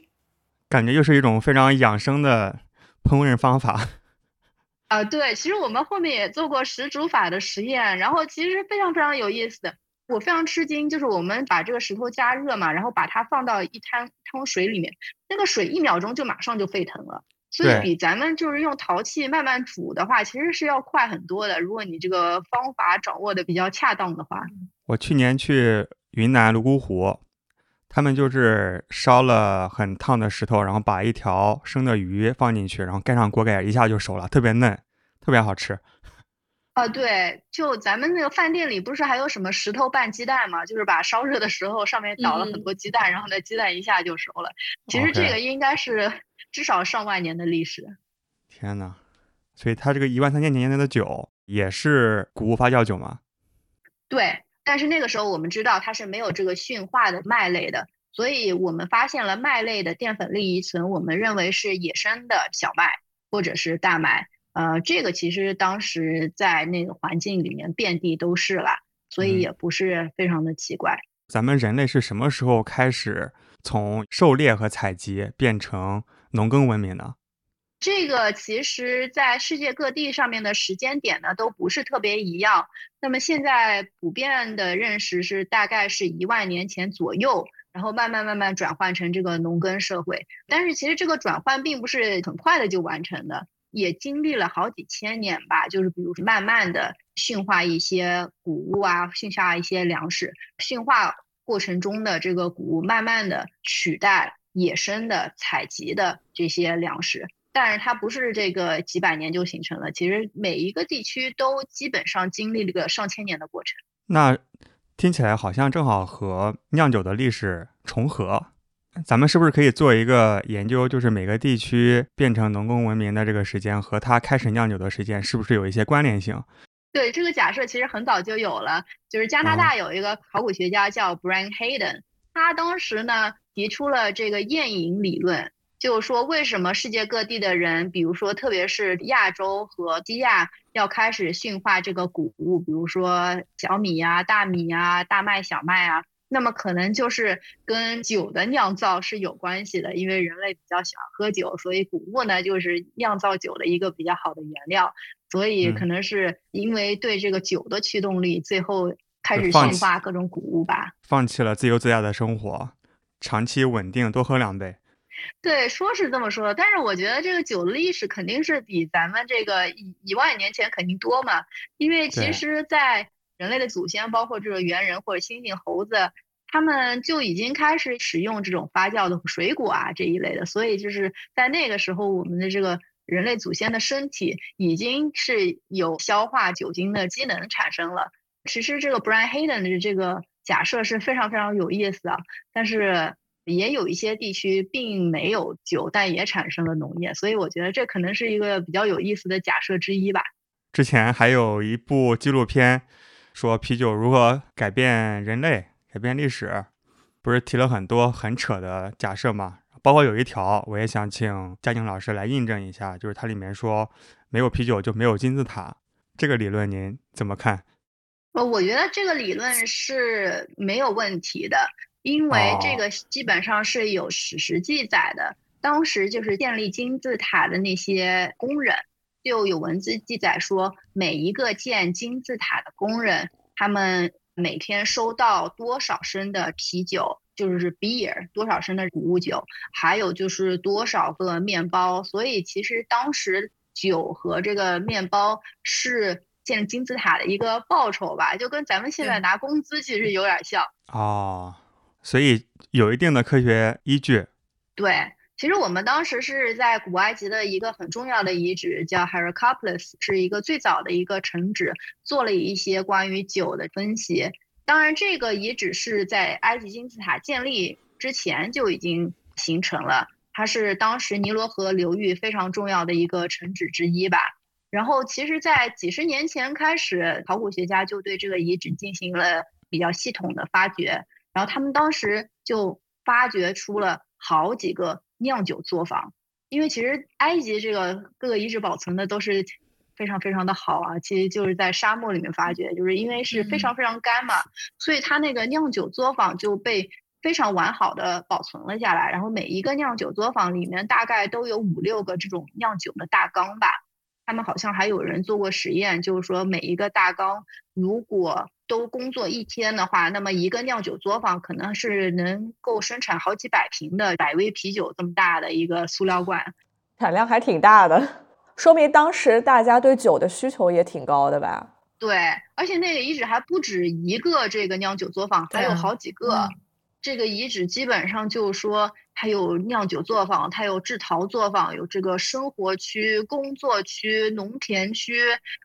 感觉又是一种非常养生的烹饪方法。啊，对，其实我们后面也做过石煮法的实验，然后其实非常非常有意思的。我非常吃惊，就是我们把这个石头加热嘛，然后把它放到一滩汤水里面，那个水一秒钟就马上就沸腾了，所以比咱们就是用陶器慢慢煮的话，其实是要快很多的。如果你这个方法掌握的比较恰当的话，我去年去云南泸沽湖，他们就是烧了很烫的石头，然后把一条生的鱼放进去，然后盖上锅盖，一下就熟了，特别嫩。特别好吃，(laughs) 啊，对，就咱们那个饭店里不是还有什么石头拌鸡蛋吗？就是把烧热的时候上面倒了很多鸡蛋，然后那鸡蛋一下就熟了。其实这个应该是至少上万年的历史。天哪！所以它这个一万三千年的酒也是谷物发酵酒吗？对，但是那个时候我们知道它是没有这个驯化的麦类的，所以我们发现了麦类的淀粉粒遗存，我们认为是野生的小麦或者是大麦。呃，这个其实当时在那个环境里面遍地都是了，所以也不是非常的奇怪。咱们人类是什么时候开始从狩猎和采集变成农耕文明呢？这个其实，在世界各地上面的时间点呢，都不是特别一样。那么现在普遍的认识是，大概是一万年前左右，然后慢慢慢慢转换成这个农耕社会。但是其实这个转换并不是很快的就完成的。也经历了好几千年吧，就是比如慢慢的驯化一些谷物啊，驯化一些粮食，驯化过程中的这个谷物慢慢的取代野生的采集的这些粮食，但是它不是这个几百年就形成了，其实每一个地区都基本上经历了个上千年的过程。那听起来好像正好和酿酒的历史重合。咱们是不是可以做一个研究，就是每个地区变成农耕文明的这个时间和它开始酿酒的时间是不是有一些关联性？对这个假设，其实很早就有了。就是加拿大有一个考古学家叫 Brian Hayden，他当时呢提出了这个宴饮理论，就是说为什么世界各地的人，比如说特别是亚洲和西亚，要开始驯化这个谷物，比如说小米啊、大米啊、大麦、小麦啊。那么可能就是跟酒的酿造是有关系的，因为人类比较喜欢喝酒，所以谷物呢就是酿造酒的一个比较好的原料，所以可能是因为对这个酒的驱动力，最后开始驯化各种谷物吧。放弃了自由自在的生活，长期稳定，多喝两杯。对，说是这么说，但是我觉得这个酒的历史肯定是比咱们这个一一万年前肯定多嘛，因为其实，在人类的祖先，包括这个猿人或者猩猩、猴子，他们就已经开始使用这种发酵的水果啊这一类的，所以就是在那个时候，我们的这个人类祖先的身体已经是有消化酒精的机能产生了。其实这个 Brian Hayden 的这个假设是非常非常有意思啊，但是。也有一些地区并没有酒，但也产生了农业，所以我觉得这可能是一个比较有意思的假设之一吧。之前还有一部纪录片说啤酒如何改变人类、改变历史，不是提了很多很扯的假设吗？包括有一条，我也想请嘉靖老师来印证一下，就是它里面说没有啤酒就没有金字塔，这个理论您怎么看？呃，我觉得这个理论是没有问题的。因为这个基本上是有史实记载的，当时就是建立金字塔的那些工人，就有文字记载说，每一个建金字塔的工人，他们每天收到多少升的啤酒，就是 beer，多少升的谷物酒，还有就是多少个面包。所以其实当时酒和这个面包是建金字塔的一个报酬吧，就跟咱们现在拿工资其实有点像哦。所以有一定的科学依据。对，其实我们当时是在古埃及的一个很重要的遗址，叫 h e r a c o p l i s 是一个最早的一个城址，做了一些关于酒的分析。当然，这个遗址是在埃及金字塔建立之前就已经形成了，它是当时尼罗河流域非常重要的一个城址之一吧。然后，其实，在几十年前开始，考古学家就对这个遗址进行了比较系统的发掘。然后他们当时就发掘出了好几个酿酒作坊，因为其实埃及这个各个遗址保存的都是非常非常的好啊，其实就是在沙漠里面发掘，就是因为是非常非常干嘛，所以它那个酿酒作坊就被非常完好的保存了下来。然后每一个酿酒作坊里面大概都有五六个这种酿酒的大缸吧，他们好像还有人做过实验，就是说每一个大缸如果都工作一天的话，那么一个酿酒作坊可能是能够生产好几百瓶的百威啤酒这么大的一个塑料罐，产量还挺大的，(laughs) 说明当时大家对酒的需求也挺高的吧？对，而且那个遗址还不止一个这个酿酒作坊，还有好几个。这个遗址基本上就是说，它有酿酒作坊，它有制陶作坊，有这个生活区、工作区、农田区、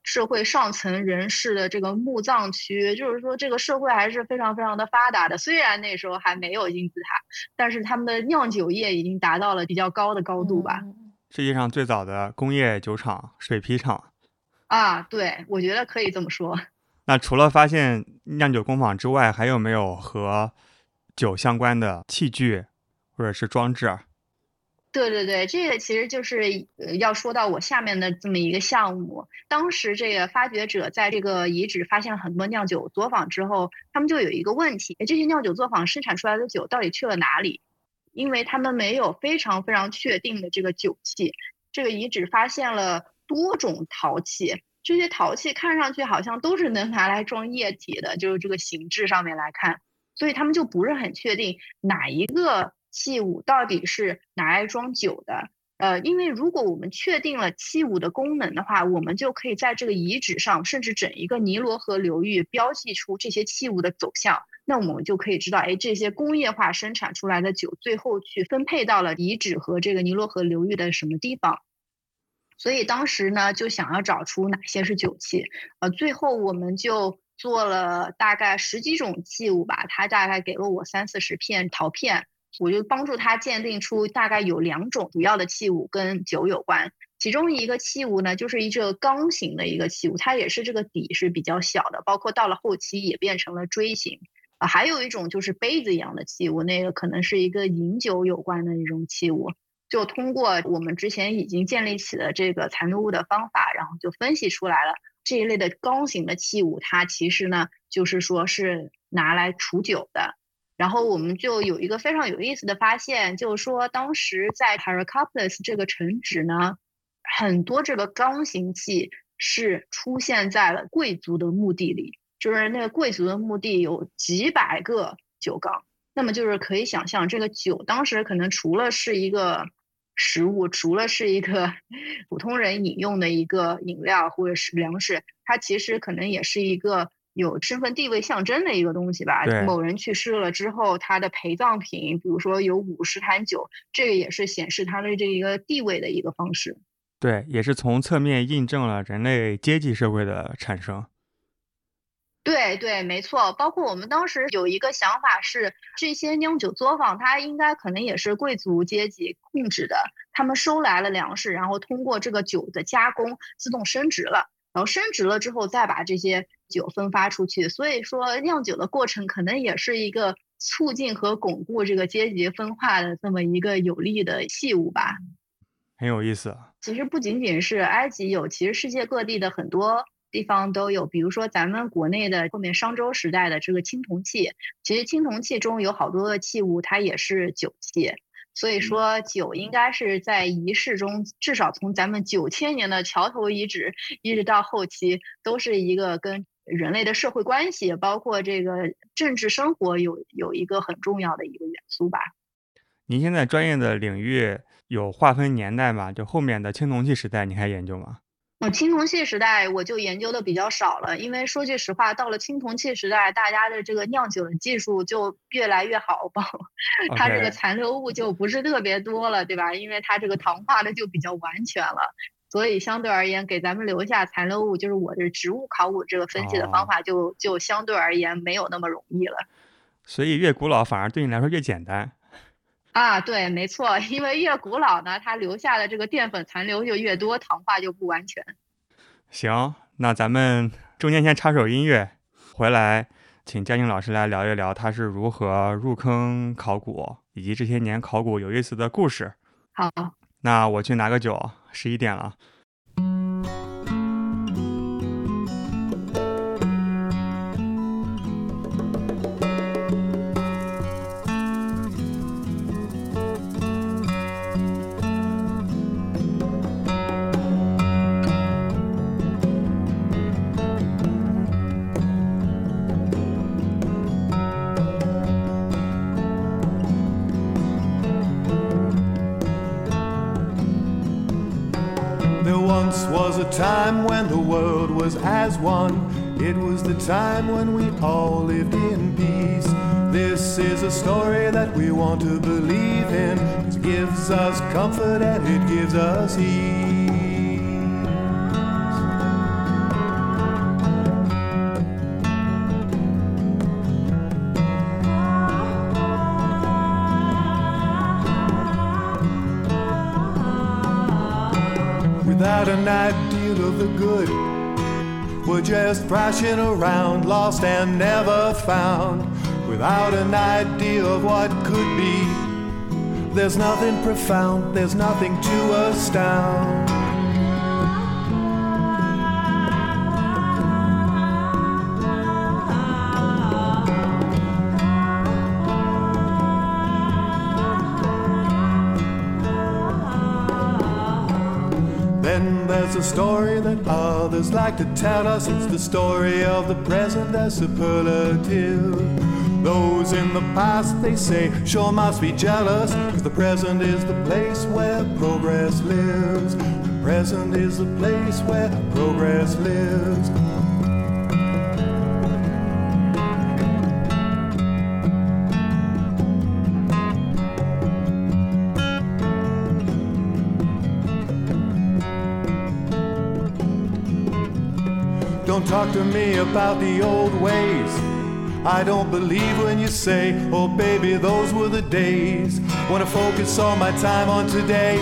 社会上层人士的这个墓葬区，就是说这个社会还是非常非常的发达的。虽然那时候还没有金字塔，但是他们的酿酒业已经达到了比较高的高度吧。世界上最早的工业酒厂——水皮厂。啊，对，我觉得可以这么说。那除了发现酿酒工坊之外，还有没有和？酒相关的器具或者是装置，对对对，这个其实就是要说到我下面的这么一个项目。当时这个发掘者在这个遗址发现了很多酿酒作坊之后，他们就有一个问题：这些酿酒作坊生产出来的酒到底去了哪里？因为他们没有非常非常确定的这个酒器。这个遗址发现了多种陶器，这些陶器看上去好像都是能拿来装液体的，就是这个形制上面来看。所以他们就不是很确定哪一个器物到底是拿来装酒的。呃，因为如果我们确定了器物的功能的话，我们就可以在这个遗址上，甚至整一个尼罗河流域标记出这些器物的走向。那我们就可以知道，哎，这些工业化生产出来的酒最后去分配到了遗址和这个尼罗河流域的什么地方。所以当时呢，就想要找出哪些是酒器。呃，最后我们就。做了大概十几种器物吧，他大概给了我三四十片陶片，我就帮助他鉴定出大概有两种主要的器物跟酒有关。其中一个器物呢，就是一个缸形的一个器物，它也是这个底是比较小的，包括到了后期也变成了锥形。啊，还有一种就是杯子一样的器物，那个可能是一个饮酒有关的一种器物。就通过我们之前已经建立起的这个残留物的方法，然后就分析出来了。这一类的缸形的器物，它其实呢，就是说是拿来储酒的。然后我们就有一个非常有意思的发现，就是说当时在 Heracleopolis 这个城址呢，很多这个缸形器是出现在了贵族的墓地里，就是那个贵族的墓地有几百个酒缸，那么就是可以想象，这个酒当时可能除了是一个食物，除了是一个普通人饮用的一个饮料或者是粮食，它其实可能也是一个有身份地位象征的一个东西吧。某人去世了之后，他的陪葬品，比如说有五十坛酒，这个也是显示他的这一个地位的一个方式。对，也是从侧面印证了人类阶级社会的产生。对对，没错。包括我们当时有一个想法是，这些酿酒作坊它应该可能也是贵族阶级控制的，他们收来了粮食，然后通过这个酒的加工自动升值了，然后升值了之后再把这些酒分发出去。所以说，酿酒的过程可能也是一个促进和巩固这个阶级分化的这么一个有利的器物吧。很有意思。其实不仅仅是埃及有，其实世界各地的很多地方都有。比如说咱们国内的后面商周时代的这个青铜器，其实青铜器中有好多的器物，它也是酒器。所以说酒应该是在仪式中，至少从咱们九千年的桥头遗址一直到后期，都是一个跟人类的社会关系，包括这个政治生活有有一个很重要的一个元素吧。您现在专业的领域？有划分年代吗？就后面的青铜器时代，你还研究吗？嗯，青铜器时代我就研究的比较少了，因为说句实话，到了青铜器时代，大家的这个酿酒的技术就越来越好，(laughs) 吧它这个残留物就不是特别多了，对吧？因为它这个糖化的就比较完全了，所以相对而言，给咱们留下残留物，就是我的植物考古这个分析的方法，就就相对而言没有那么容易了。所以越古老反而对你来说越简单。啊，对，没错，因为越古老呢，它留下的这个淀粉残留就越多，糖化就不完全。行，那咱们中间先插首音乐，回来请嘉靖老师来聊一聊他是如何入坑考古，以及这些年考古有意思的故事。好，那我去拿个酒，十一点了。Time when we all lived in peace. This is a story that we want to believe in. It gives us comfort and it gives us ease. Without a night of the good. We're just thrashing around, lost and never found, without an idea of what could be. There's nothing profound, there's nothing to astound. It's a story that like to tell us. It's the story of the present as superlative. Those in the past, they say, sure must be jealous, cause the present is the place where progress lives. The present is the place where progress lives. about the old ways. I don't believe when you say, oh baby, those were the days. Wanna focus all my time on today.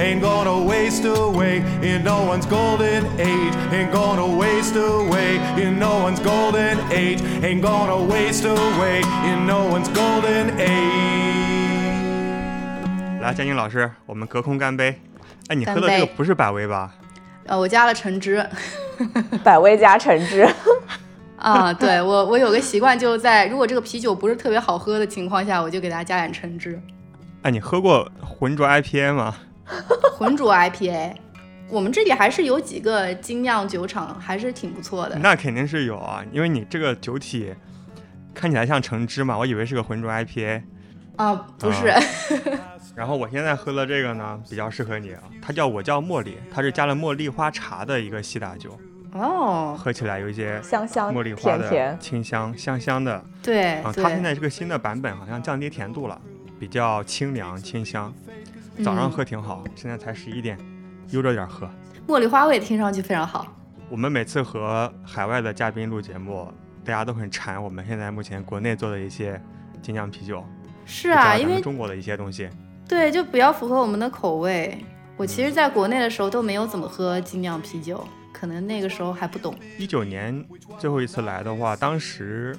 Ain't gonna waste away in no one's golden age. Ain't gonna waste away in no one's golden age. Ain't gonna waste away in no one's golden age. 来，佳宁老师，我们隔空干杯。哎，你喝的这个不是百威吧？呃，我加了橙汁。 (laughs) 百威加橙汁 (laughs) 啊，对我我有个习惯，就在如果这个啤酒不是特别好喝的情况下，我就给大家加点橙汁。哎，你喝过浑浊 IPA 吗？(laughs) 浑浊 IPA，我们这里还是有几个精酿酒厂，还是挺不错的。那肯定是有啊，因为你这个酒体看起来像橙汁嘛，我以为是个浑浊 IPA。啊，不是，然后我现在喝的这个呢，比较适合你啊，它叫我叫茉莉，它是加了茉莉花茶的一个西打酒，哦，喝起来有一些香香茉莉花的清香，香香的。对啊，它现，在这个新的版本好像降低甜度了，比较清凉清香，早上嗯喝挺好，现在才十一点，悠着点喝。茉莉花味听上去非常好。我们每次和海外的嘉宾录节目，大家都很馋我们现在目前国内做的一些精酿啤酒，是啊，因为中国的一些东西。对，就比较符合我们的口味。我其实，在国内的时候都没有怎么喝精酿啤酒，可能那个时候还不懂。一九年最后一次来的话，当时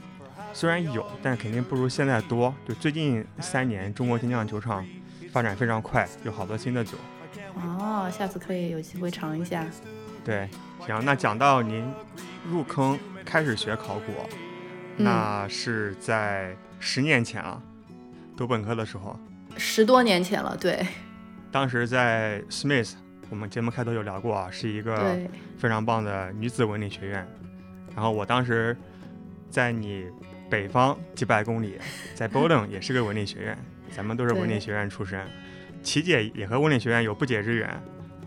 虽然有，但肯定不如现在多。就最近三年，中国精酿酒厂发展非常快，有好多新的酒。哦，下次可以有机会尝一下。对，行，那讲到您入坑开始学考古，嗯那是在十年前了，读本科的时候，十多年前了，对 (laughs) 当时在 Smith，我们节目开头有聊过啊，是一个，非常棒的女子文理学院。然后我当时在你北方几百公里，在 Bowdoin (laughs) 也是个文理学院，咱们都是文理学院出身。琪姐也和文理学院有不解之缘，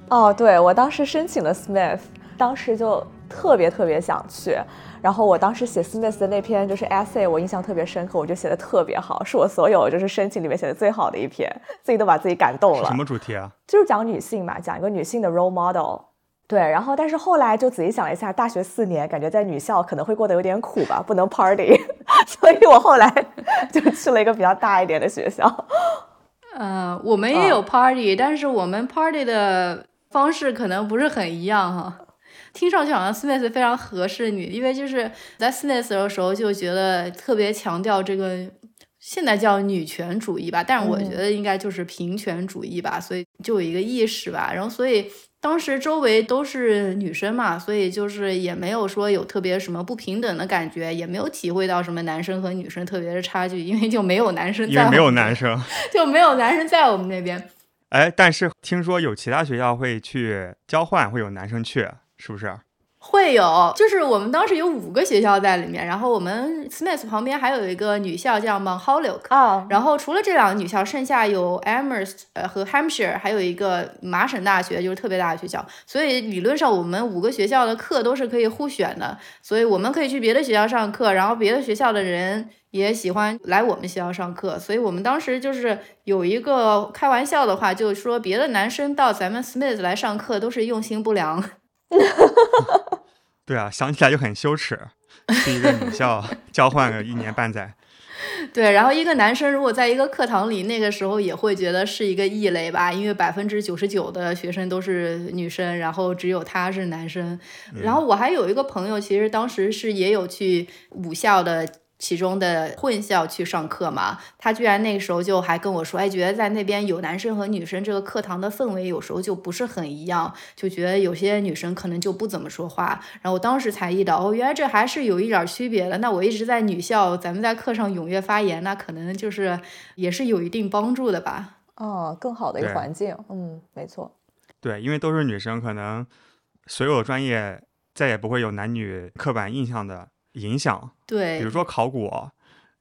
哦，对，我当时申请了 Smith，当时就特别特别想去。然后我当时写 Smith 的那篇就是 essay，我印象特别深刻，我就写的特别好，是我所有就是申请里面写的最好的一篇，自己都把自己感动了什。么主题啊？就是讲女性嘛，讲一个女性的 role model。对，然后但是后来就仔细想了一下，大学四年感觉在女校可能会过得有点苦吧，不能 party，(laughs) 所以我后来就去了一个比较大一点的学校。呃，我们也有 party，、但是我们 party 的方式可能不是很一样哈。听上去好像 Smith 非常合适你，因为就是在 Smith 的时候就觉得特别强调这个，现在叫女权主义吧，但是我觉得应该就是平权主义吧，所以就有一个意识吧，然后所以当时周围都是女生嘛，所以就是也没有说有特别什么不平等的感觉，也没有体会到什么男生和女生特别的差距，因为就没有男生在，因为没有男，生。(laughs) 就没有男生在我们那边。哎，但是听说有其他学校会去交换，会有男生去，是不是？会有，就是我们当时有五个学校在里面，然后我们 Smith 旁边还有一个女校叫 Mount Holyoke，啊，然后除了这两个女校，剩下有 Amherst 呃和 Hampshire，还有一个麻省大学，就是特别大的学校。所以理论上我们五个学校的课都是可以互选的，所以我们可以去别的学校上课，然后别的学校的人也喜欢来我们学校上课。所以我们当时就是有一个开玩笑的话，就是说别的男生到咱们 Smith 来上课都是用心不良。对啊，想起来就很羞耻，去一个女校 (laughs) 交换个一年半载。对，然后一个男生如果在一个课堂里，那个时候也会觉得是一个异类吧，因为百分之九十九的学生都是女生，然后只有他是男生。然后我还有一个朋友，其实当时是也有去武校的。其中的混校去上课嘛，他居然那个时候就还跟我说，哎，觉得在那边有男生和女生，这个课堂的氛围有时候就不是很一样，就觉得有些女生可能就不怎么说话。然后我当时才意识到，哦，原来这还是有一点区别的。那我一直在女校，咱们在课上踊跃发言，那可能就是也是有一定帮助的吧。哦，更好的一个环境，嗯，没错。对，因为都是女生，可能所有专业再也不会有男女刻板印象的影响。对，比如说考古，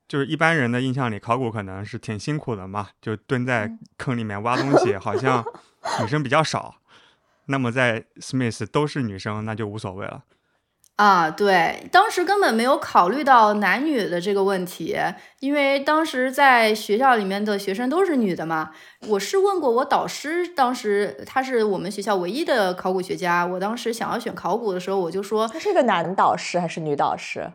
就是一般人的印象里，考古可能是挺辛苦的嘛，就蹲在坑里面挖东西，好像女生比较少。那么在 Smith 都是女生，那就无所谓了。啊，对，当时根本没有考虑到男女的这个问题，因为当时在学校里面的学生都是女的嘛。我是问过我导师，当时他是我们学校唯一的考古学家。我当时想要选考古的时候，我就说，他是一个男导师还是女导师？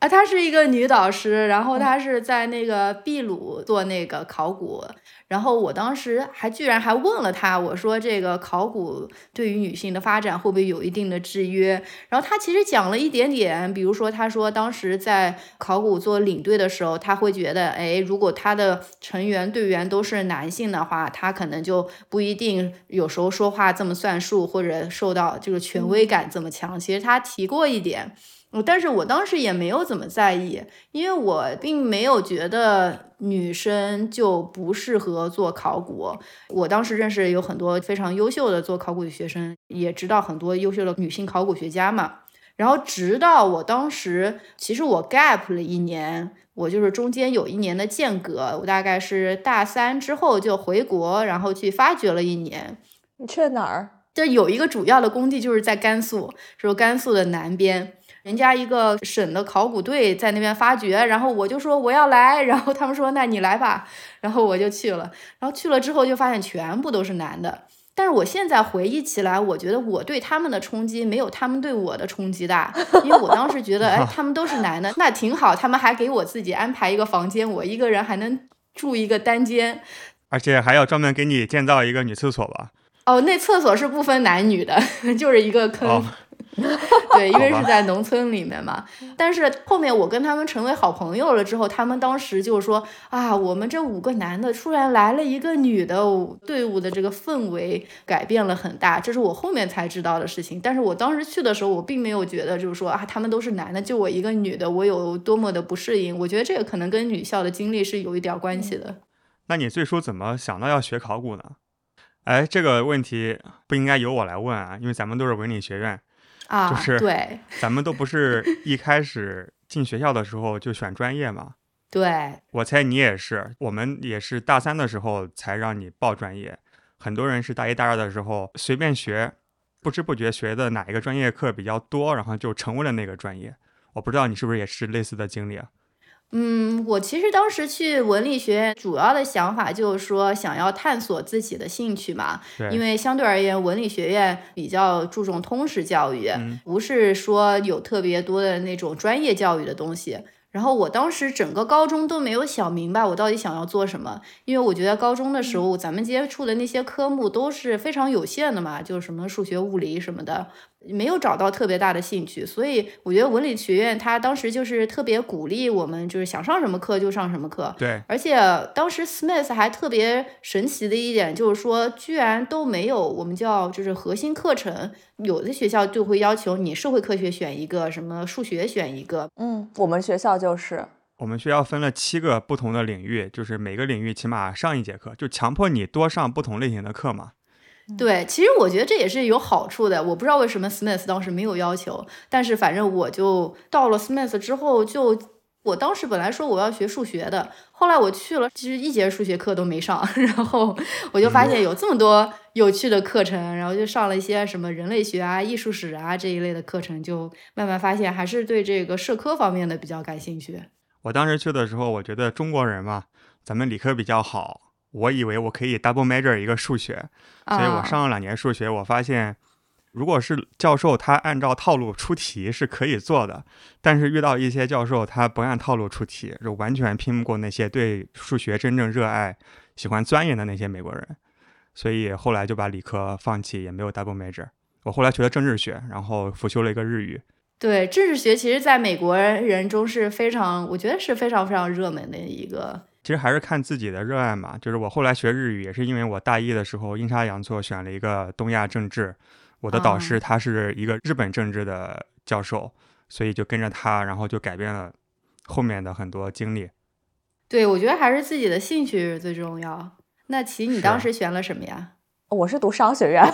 啊，她是一个女导师，然后她是在那个秘鲁做那个考古，然后我当时还居然还问了他，我说这个考古对于女性的发展会不会有一定的制约？然后他其实讲了一点点，比如说他说当时在考古做领队的时候，他会觉得，哎，如果他的成员队员都是男性的话，他可能就不一定有时候说话这么算数，或者受到这个权威感这么强。其实他提过一点。嗯，但是我当时也没有怎么在意，因为我并没有觉得女生就不适合做考古。我当时认识有很多非常优秀的做考古的学生，也知道很多优秀的女性考古学家嘛。然后直到我当时，其实我 gap 了一年，我就是中间有一年的间隔，我大概是大三之后就回国，然后去发掘了一年。你去了哪儿？就有一个主要的工地就是在甘肃，是甘肃的南边，人家一个省的考古队在那边发掘，然后我就说我要来，然后他们说那你来吧，然后我就去了，然后去了之后就发现全部都是男的。但是我现在回忆起来，我觉得我对他们的冲击没有他们对我的冲击大，因为我当时觉得，哎，他们都是男的，那挺好，他们还给我自己安排一个房间，我一个人还能住一个单间，而且还要专门给你建造一个女厕所吧？哦，那厕所是不分男女的，(laughs) 就是一个坑。(laughs) 对，因为是在农村里面嘛。但是后面我跟他们成为好朋友了之后，他们当时就说啊，我们这五个男的突然来了一个女的，队伍的这个氛围改变了很大。这是我后面才知道的事情。但是我当时去的时候，我并没有觉得就是说啊，他们都是男的，就我一个女的，我有多么的不适应。我觉得这个可能跟女校的经历是有一点关系的。那你最初怎么想到要学考古呢？哎，这个问题不应该由我来问啊，因为咱们都是文理学院。啊，就是对，咱们都不是一开始进学校的时候就选专业嘛。(laughs) 对，我猜你也是，我们也是大三的时候才让你报专业，很多人是大一大二的时候随便学，不知不觉学的哪一个专业课比较多，然后就成为了那个专业。我不知道你是不是也是类似的经历啊？嗯，我其实当时去文理学院，主要的想法就是说想要探索自己的兴趣嘛。因为相对而言，文理学院比较注重通识教育，不是说有特别多的那种专业教育的东西。然后我当时整个高中都没有想明白我到底想要做什么，因为我觉得高中的时候咱们接触的那些科目都是非常有限的嘛，就是什么数学、物理什么的。没有找到特别大的兴趣，所以我觉得文理学院他当时就是特别鼓励我们，就是想上什么课就上什么课。对，而且当时 Smith 还特别神奇的一点就是说，居然都没有我们叫就是核心课程，有的学校就会要求你社会科学选一个，什么数学选一个。嗯，我们学校就是我们学校分了七个不同的领域，就是每个领域起码上一节课，就强迫你多上不同类型的课嘛。对，其实我觉得这也是有好处的。我不知道为什么 Smith 当时没有要求，但是反正我就到了 Smith 之后，就我当时本来说我要学数学的，后来我去了，其实一节数学课都没上，(laughs) 然后我就发现有这么多有趣的课程，然后就上了一些什么人类学啊、艺术史啊这一类的课程，就慢慢发现还是对这个社科方面的比较感兴趣。我当时去的时候，我觉得中国人嘛，咱们理科比较好。我以为我可以 double major 一个数学，所以我上了两年数学。我发现，如果是教授他按照套路出题是可以做的，但是遇到一些教授他不按套路出题，就完全拼不过那些对数学真正热爱、喜欢钻研的那些美国人。所以后来就把理科放弃，也没有 double major。我后来学了政治学，然后辅修了一个日语。对，政治学其实在美国人中是非常，我觉得是非常非常热门的一个。其实还是看自己的热爱嘛。就是我后来学日语，也是因为我大一的时候阴差阳错选了一个东亚政治，我的导师他是一个日本政治的教授，所以就跟着他，然后就改变了后面的很多经历。对，我觉得还是自己的兴趣最重要。那齐，你当时选了什么呀？我是读商学院。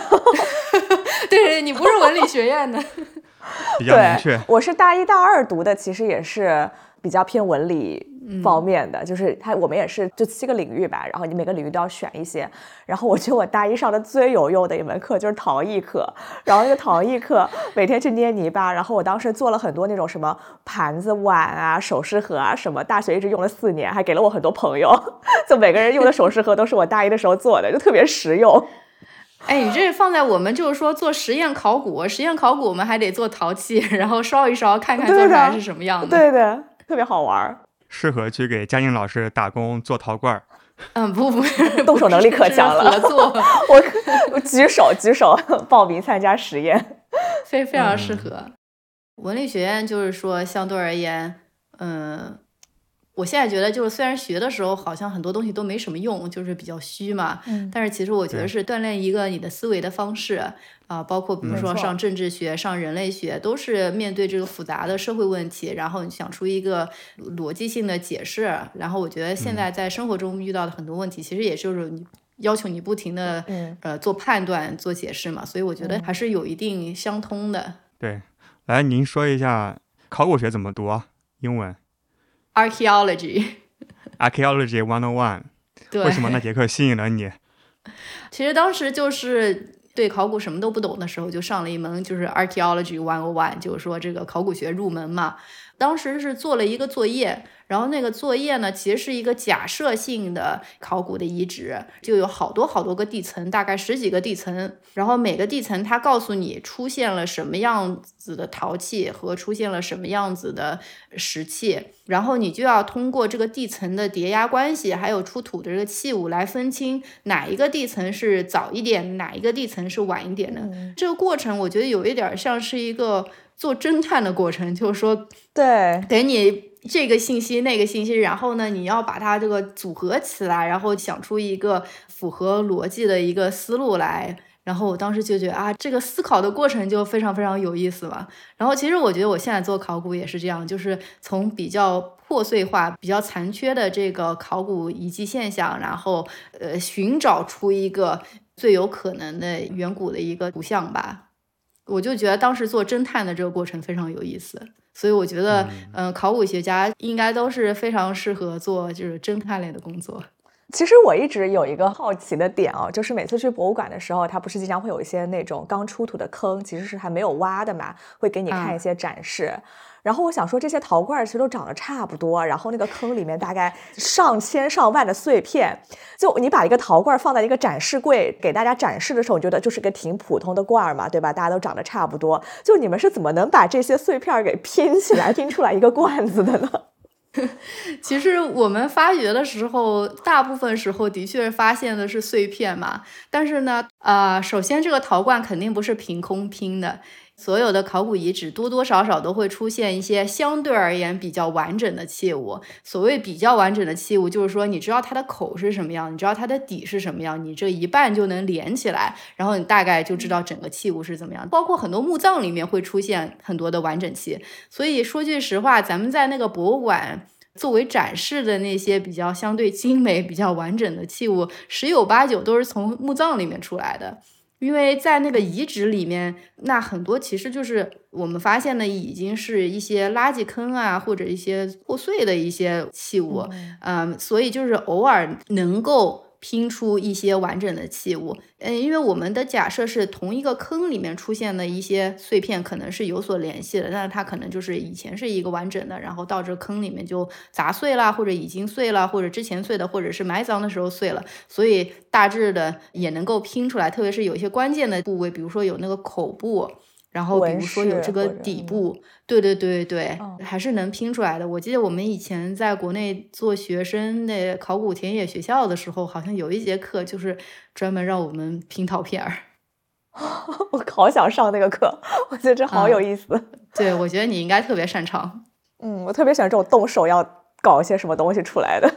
(laughs) 对，你不是文理学院的。(laughs) 比较明确。我是大一大二读的，其实也是比较偏文理。方面的就是他，我们也是就七个领域吧，然后你每个领域都要选一些。然后我觉得我大一上的最有用的一门课就是陶艺课，然后那个陶艺课每天去捏泥巴，然后我当时做了很多那种什么盘子、碗啊、首饰盒啊什么，大学一直用了四年，还给了我很多朋友，(laughs) 就每个人用的首饰盒都是我大一的时候做的，就特别实用。哎，你这放在我们就是说做实验考古，实验考古我们还得做陶器，然后烧一烧，看看做出来是什么样的。对对，特别好玩。适合去给嘉靖老师打工做陶罐儿。(laughs) 嗯，不不，动手能力可强了。合作，(laughs) 我我举手举手报名参加实验，非非常适合。文理学院就是说相对而言，嗯。我现在觉得，就是虽然学的时候好像很多东西都没什么用，就是比较虚嘛。嗯。但是其实我觉得是锻炼一个你的思维的方式啊，包括比如说上政治学、上人类学，都是面对这个复杂的社会问题，然后你想出一个逻辑性的解释。然后我觉得现在在生活中遇到的很多问题，其实也就是你要求你不停的呃做判断、做解释嘛。所以我觉得还是有一定相通的。对。来，您说一下考古学怎么读啊？英文 archaeology。Archaeology One On One，对，为什么那节课吸引了你？其实当时就是对考古什么都不懂的时候，就上了一门就是 archaeology one on one，就是说这个考古学入门嘛。当时是做了一个作业，然后那个作业呢，其实是一个假设性的考古的遗址，就有好多好多个地层，大概十几个地层，然后每个地层它告诉你出现了什么样子的陶器和出现了什么样子的石器，然后你就要通过这个地层的叠压关系，还有出土的这个器物来分清哪一个地层是早一点，哪一个地层是晚一点的。这个过程我觉得有一点像是一个做侦探的过程，就是说对，给你这个信息那个信息，然后呢，你要把它这个组合起来，然后想出一个符合逻辑的一个思路来。然后我当时就觉得啊，这个思考的过程就非常非常有意思了。然后其实我觉得我现在做考古也是这样，就是从比较破碎化、比较残缺的这个考古遗迹现象，然后呃寻找出一个最有可能的远古的一个图像吧。我就觉得当时做侦探的这个过程非常有意思，所以我觉得，嗯、呃，考古学家应该都是非常适合做就是侦探类的工作。其实我一直有一个好奇的点哦，就是每次去博物馆的时候，它不是经常会有一些那种刚出土的坑，其实是还没有挖的嘛，会给你看一些展示。然后我想说，这些陶罐其实都长得差不多，然后那个坑里面大概上千上万的碎片，就你把一个陶罐放在一个展示柜给大家展示的时候，我觉得就是个挺普通的罐儿嘛，对吧？大家都长得差不多，就你们是怎么能把这些碎片给拼起来，拼出来一个罐子的呢？(laughs) 其实我们发掘的时候，大部分时候的确发现的是碎片嘛。但是呢，呃，首先这个陶罐肯定不是凭空拼的，所有的考古遗址多多少少都会出现一些相对而言比较完整的器物。所谓比较完整的器物，就是说你知道它的口是什么样，你知道它的底是什么样，你这一半就能连起来，然后你大概就知道整个器物是怎么样。包括很多墓葬里面会出现很多的完整器，所以说句实话，咱们在那个博物馆。作为展示的那些比较相对精美、比较完整的器物，十有八九都是从墓葬里面出来的。因为在那个遗址里面，那很多其实就是我们发现的，已经是一些垃圾坑啊，或者一些破碎的一些器物，嗯、呃，所以就是偶尔能够。拼出一些完整的器物，嗯，因为我们的假设是同一个坑里面出现的一些碎片可能是有所联系的，但是它可能就是以前是一个完整的，然后到这坑里面就砸碎了，或者已经碎了，或者之前碎的，或者是埋葬的时候碎了，所以大致的也能够拼出来，特别是有一些关键的部位，比如说有那个口部。然后比如说有这个底部，对对对对，嗯、还是能拼出来的。我记得我们以前在国内做学生的考古田野学校的时候，好像有一节课就是专门让我们拼陶片儿。(laughs) 我好想上那个课，我觉得这好有意思。嗯、(laughs) 对，我觉得你应该特别擅长。嗯，我特别喜欢这种动手要搞一些什么东西出来的。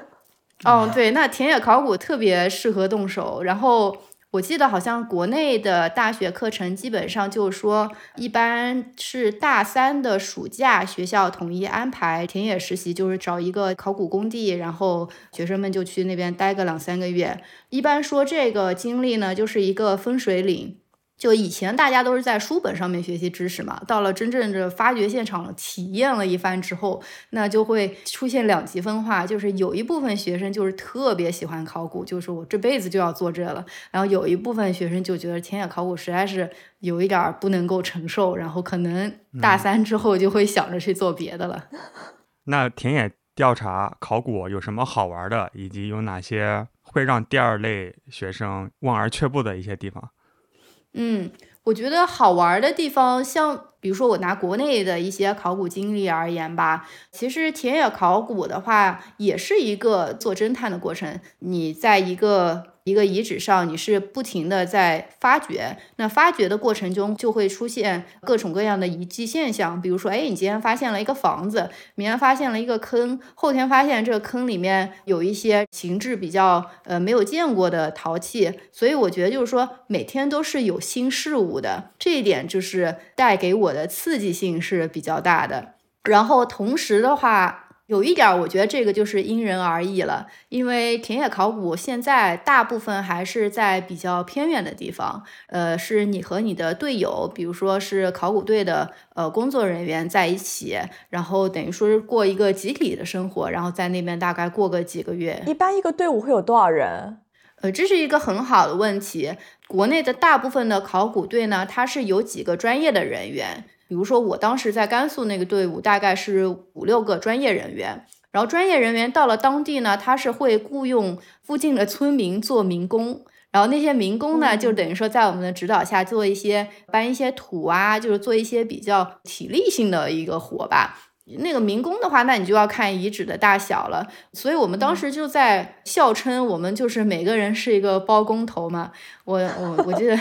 哦，对，那田野考古特别适合动手，然后。我记得好像国内的大学课程基本上就是说，一般是大三的暑假，学校统一安排田野实习，就是找一个考古工地，然后学生们就去那边待个两三个月。一般说这个经历呢，就是一个分水岭。就以前大家都是在书本上面学习知识嘛，到了真正的发掘现场体验了一番之后，那就会出现两极分化，就是有一部分学生就是特别喜欢考古，就是我这辈子就要做这了，然后有一部分学生就觉得田野考古实在是有一点不能够承受，然后可能大三之后就会想着去做别的了。嗯、(laughs) 那田野调查考古有什么好玩的，以及有哪些会让第二类学生望而却步的一些地方？嗯，我觉得好玩的地方，像比如说我拿国内的一些考古经历而言吧，其实田野考古的话，也是一个做侦探的过程。你在一个一个遗址上，你是不停的在发掘，那发掘的过程中就会出现各种各样的遗迹现象，比如说，哎，你今天发现了一个房子，明天发现了一个坑，后天发现这个坑里面有一些形制比较呃没有见过的陶器，所以我觉得就是说每天都是有新事物的，这一点就是带给我的刺激性是比较大的。然后同时的话。有一点，我觉得这个就是因人而异了，因为田野考古现在大部分还是在比较偏远的地方，呃，是你和你的队友，比如说是考古队的呃工作人员在一起，然后等于说是过一个集体的生活，然后在那边大概过个几个月。一般一个队伍会有多少人？呃，这是一个很好的问题。国内的大部分的考古队呢，它是有几个专业的人员。比如说，我当时在甘肃那个队伍，大概是五六个专业人员。然后专业人员到了当地呢，他是会雇佣附近的村民做民工。然后那些民工呢，就等于说在我们的指导下做一些搬一些土啊，就是做一些比较体力性的一个活吧。那个民工的话，那你就要看遗址的大小了。所以我们当时就在笑称，我们就是每个人是一个包工头嘛。我我我记得。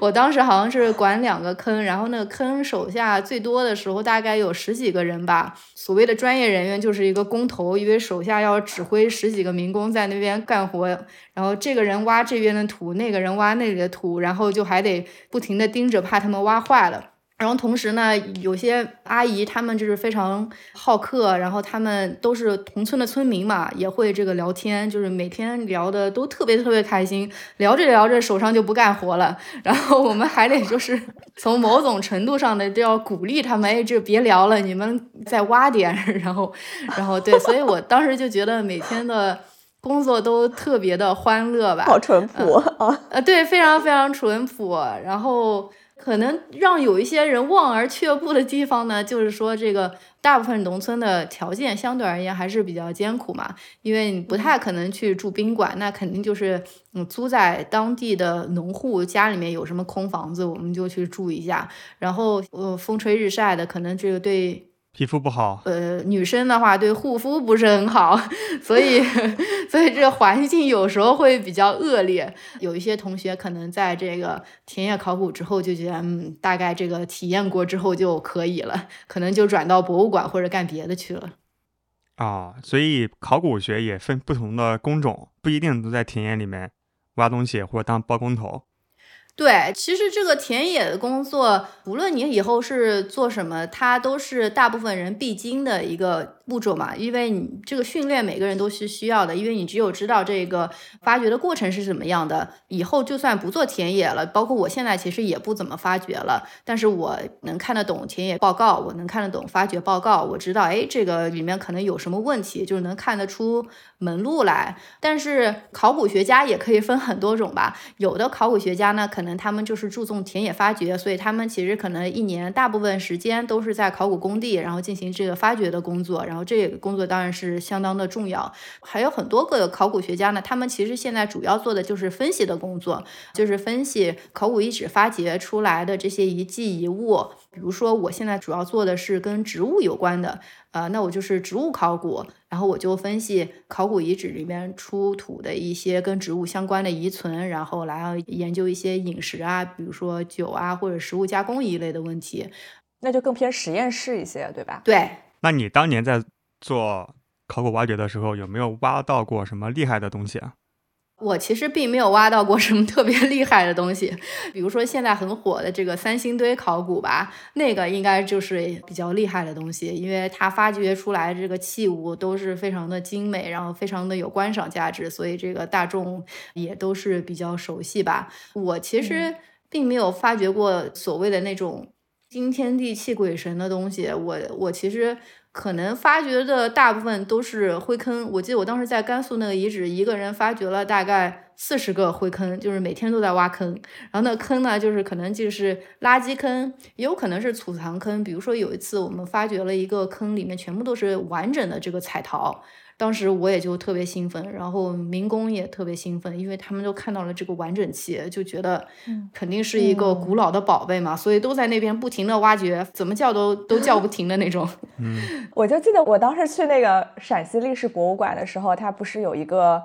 我当时好像是管两个坑，然后那个坑手下最多的时候大概有十几个人吧。所谓的专业人员就是一个工头，因为手下要指挥十几个民工在那边干活，然后这个人挖这边的土，那个人挖那里的土，然后就还得不停的盯着，怕他们挖坏了。然后同时呢，有些阿姨她们就是非常好客，然后她们都是同村的村民嘛，也会这个聊天，就是每天聊的都特别特别开心，聊着聊着手上就不干活了，然后我们还得就是从某种程度上的都要鼓励他们，哎，这别聊了，你们再挖点，(laughs) 然后，然后对，所以我当时就觉得每天的工作都特别的欢乐吧，好淳朴。啊，呃，对，非常非常淳朴，然后。可能让有一些人望而却步的地方呢，就是说这个大部分农村的条件相对而言还是比较艰苦嘛，因为你不太可能去住宾馆，那肯定就是嗯租在当地的农户家里面有什么空房子，我们就去住一下，然后呃风吹日晒的，可能这个对。皮肤不好，呃，女生的话对护肤不是很好，(laughs) 所以，(laughs) 所以这个环境有时候会比较恶劣。有一些同学可能在这个田野考古之后就觉得，嗯，大概这个体验过之后就可以了，可能就转到博物馆或者干别的去了。啊，所以考古学也分不同的工种，不一定都在田野里面挖东西或者当包工头。对，其实这个田野的工作，无论你以后是做什么，它都是大部分人必经的一个。步骤嘛，因为你这个训练每个人都是需要的，因为你只有知道这个发掘的过程是怎么样的，以后就算不做田野了，包括我现在其实也不怎么发掘了，但是我能看得懂田野报告，我能看得懂发掘报告，我知道哎这个里面可能有什么问题，就是能看得出门路来。但是考古学家也可以分很多种吧，有的考古学家呢，可能他们就是注重田野发掘，所以他们其实可能一年大部分时间都是在考古工地，然后进行这个发掘的工作，然后。这个工作当然是相当的重要，还有很多个考古学家呢，他们其实现在主要做的就是分析的工作，就是分析考古遗址发掘出来的这些遗迹遗物。比如说，我现在主要做的是跟植物有关的，呃，那我就是植物考古，然后我就分析考古遗址里面出土的一些跟植物相关的遗存，然后来研究一些饮食啊，比如说酒啊或者食物加工一类的问题，那就更偏实验室一些，对吧？对。那你当年在做考古挖掘的时候，有没有挖到过什么厉害的东西啊？我其实并没有挖到过什么特别厉害的东西，比如说现在很火的这个三星堆考古吧，那个应该就是比较厉害的东西，因为它发掘出来这个器物都是非常的精美，然后非常的有观赏价值，所以这个大众也都是比较熟悉吧。我其实并没有发掘过所谓的那种惊天地泣鬼神的东西，我我其实。可能发掘的大部分都是灰坑。我记得我当时在甘肃那个遗址，一个人发掘了大概四十个灰坑，就是每天都在挖坑。然后那坑呢，就是可能就是垃圾坑，也有可能是储藏坑。比如说有一次我们发掘了一个坑，里面全部都是完整的这个彩陶。当时我也就特别兴奋，然后民工也特别兴奋，因为他们都看到了这个完整器，就觉得肯定是一个古老的宝贝嘛，所以都在那边不停的挖掘，怎么叫都都叫不停的那种。(laughs) 嗯，我就记得我当时去那个陕西历史博物馆的时候，它不是有一个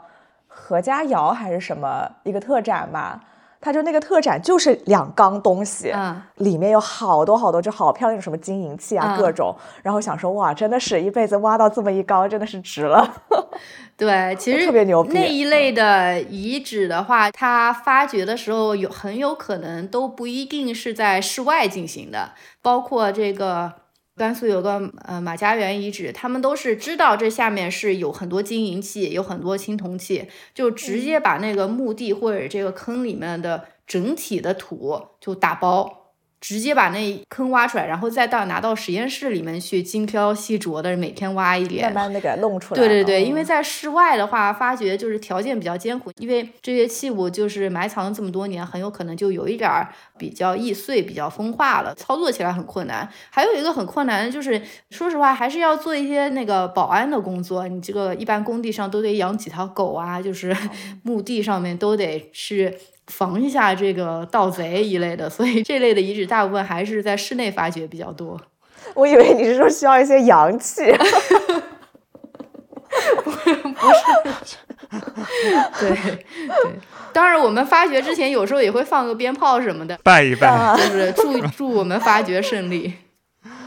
何家窑还是什么一个特展嘛？他就那个特展就是两缸东西，嗯，里面有好多好多就好漂亮的什么金银器啊，各种。然后想说哇，真的是一辈子挖到这么一缸，真的是值了。(laughs) 对，其 (laughs) 实特别牛逼。那一类的遗址的话，它发掘的时候有很有可能都不一定是在室外进行的，包括这个甘肃有个呃马家园遗址，他们都是知道这下面是有很多金银器，有很多青铜器，就直接把那个墓地或者这个坑里面的整体的土就打包。直接把那坑挖出来，然后再到拿到实验室里面去精挑细琢的每天挖一点，慢慢的给它弄出来。对对对，因为在室外的话，发掘就是条件比较艰苦，因为这些器物就是埋藏了这么多年，很有可能就有一点儿比较易碎、比较风化了，操作起来很困难。还有一个很困难的就是，说实话，还是要做一些那个保安的工作。你这个一般工地上都得养几条狗啊，就是 (laughs) 墓地上面都得是。防一下这个盗贼一类的，所以这类的遗址大部分还是在室内发掘比较多。(laughs) 我以为你是说需要一些阳气，(laughs) 不是，(laughs) 对对。当然，我们发掘之前有时候也会放个鞭炮什么的，拜一拜，就是祝祝我们发掘顺利。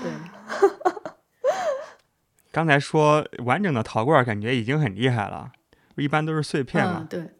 对。刚才说完整的陶罐，感觉已经很厉害了，一般都是碎片嘛。对。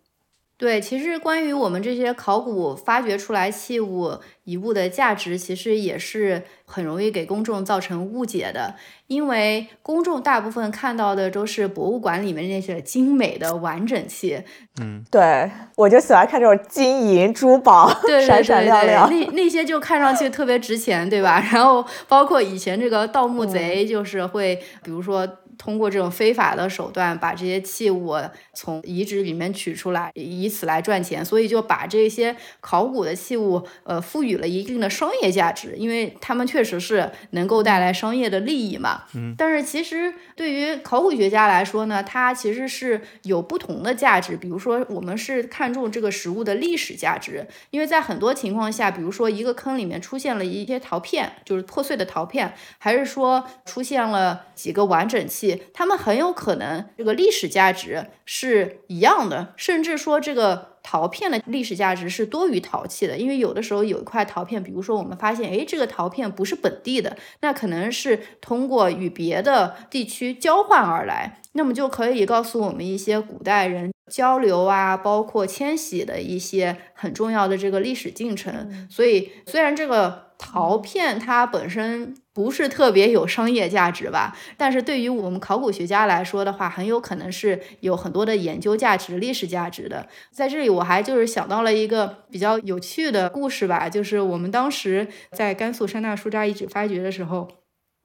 对，其实关于我们这些考古发掘出来器物遗物的价值，其实也是很容易给公众造成误解的。因为公众大部分看到的都是博物馆里面那些精美的完整器。嗯，对，我就喜欢看这种金银珠宝，闪闪亮亮，那那些就看上去特别值钱，对吧？(laughs) 然后包括以前这个盗墓贼，就是会，比如说。通过这种非法的手段把这些器物从遗址里面取出来，以此来赚钱，所以就把这些考古的器物，呃，赋予了一定的商业价值，因为他们确实是能够带来商业的利益嘛。嗯。但是其实对于考古学家来说呢，它其实是有不同的价值。比如说，我们是看重这个实物的历史价值，因为在很多情况下，比如说一个坑里面出现了一些陶片，就是破碎的陶片，还是说出现了几个完整器。他们很有可能这个历史价值是一样的，甚至说这个陶片的历史价值是多于陶器的，因为有的时候有一块陶片，比如说我们发现，哎，这个陶片不是本地的，那可能是通过与别的地区交换而来，那么就可以告诉我们一些古代人交流啊，包括迁徙的一些很重要的这个历史进程。所以，虽然这个陶片它本身。不是特别有商业价值吧，但是对于我们考古学家来说的话，很有可能是有很多的研究价值、历史价值的。在这里，我还就是想到了一个比较有趣的故事吧，就是我们当时在甘肃山大书扎遗址发掘的时候，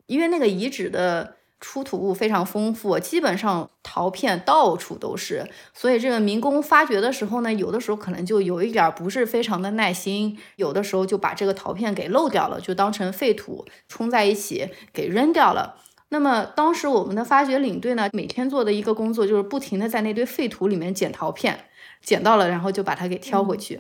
因为那个遗址的。出土物非常丰富，基本上陶片到处都是，所以这个民工发掘的时候呢，有的时候可能就有一点不是非常的耐心，有的时候就把这个陶片给漏掉了，就当成废土冲在一起给扔掉了。那么当时我们的发掘领队呢，每天做的一个工作就是不停的在那堆废土里面捡陶片，捡到了然后就把它给挑回去。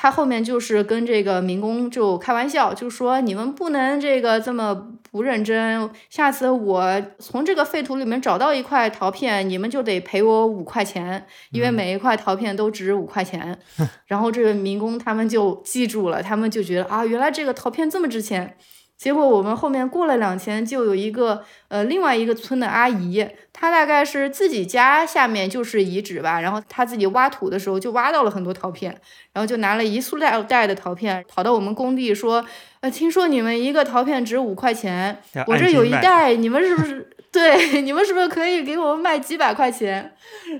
他后面就是跟这个民工就开玩笑，就说你们不能这个这么不认真，下次我从这个废土里面找到一块陶片，你们就得赔我五块钱，因为每一块陶片都值五块钱。(laughs) 然后这个民工他们就记住了，他们就觉得啊，原来这个陶片这么值钱。结果我们后面过了两天，就有一个呃另外一个村的阿姨，她大概是自己家下面就是遗址吧，然后她自己挖土的时候就挖到了很多陶片，然后就拿了一塑料袋的陶片跑到我们工地说，呃，听说你们一个陶片值五块钱，我这有一袋，你们是不是 (laughs) 对？你们是不是可以给我们卖几百块钱？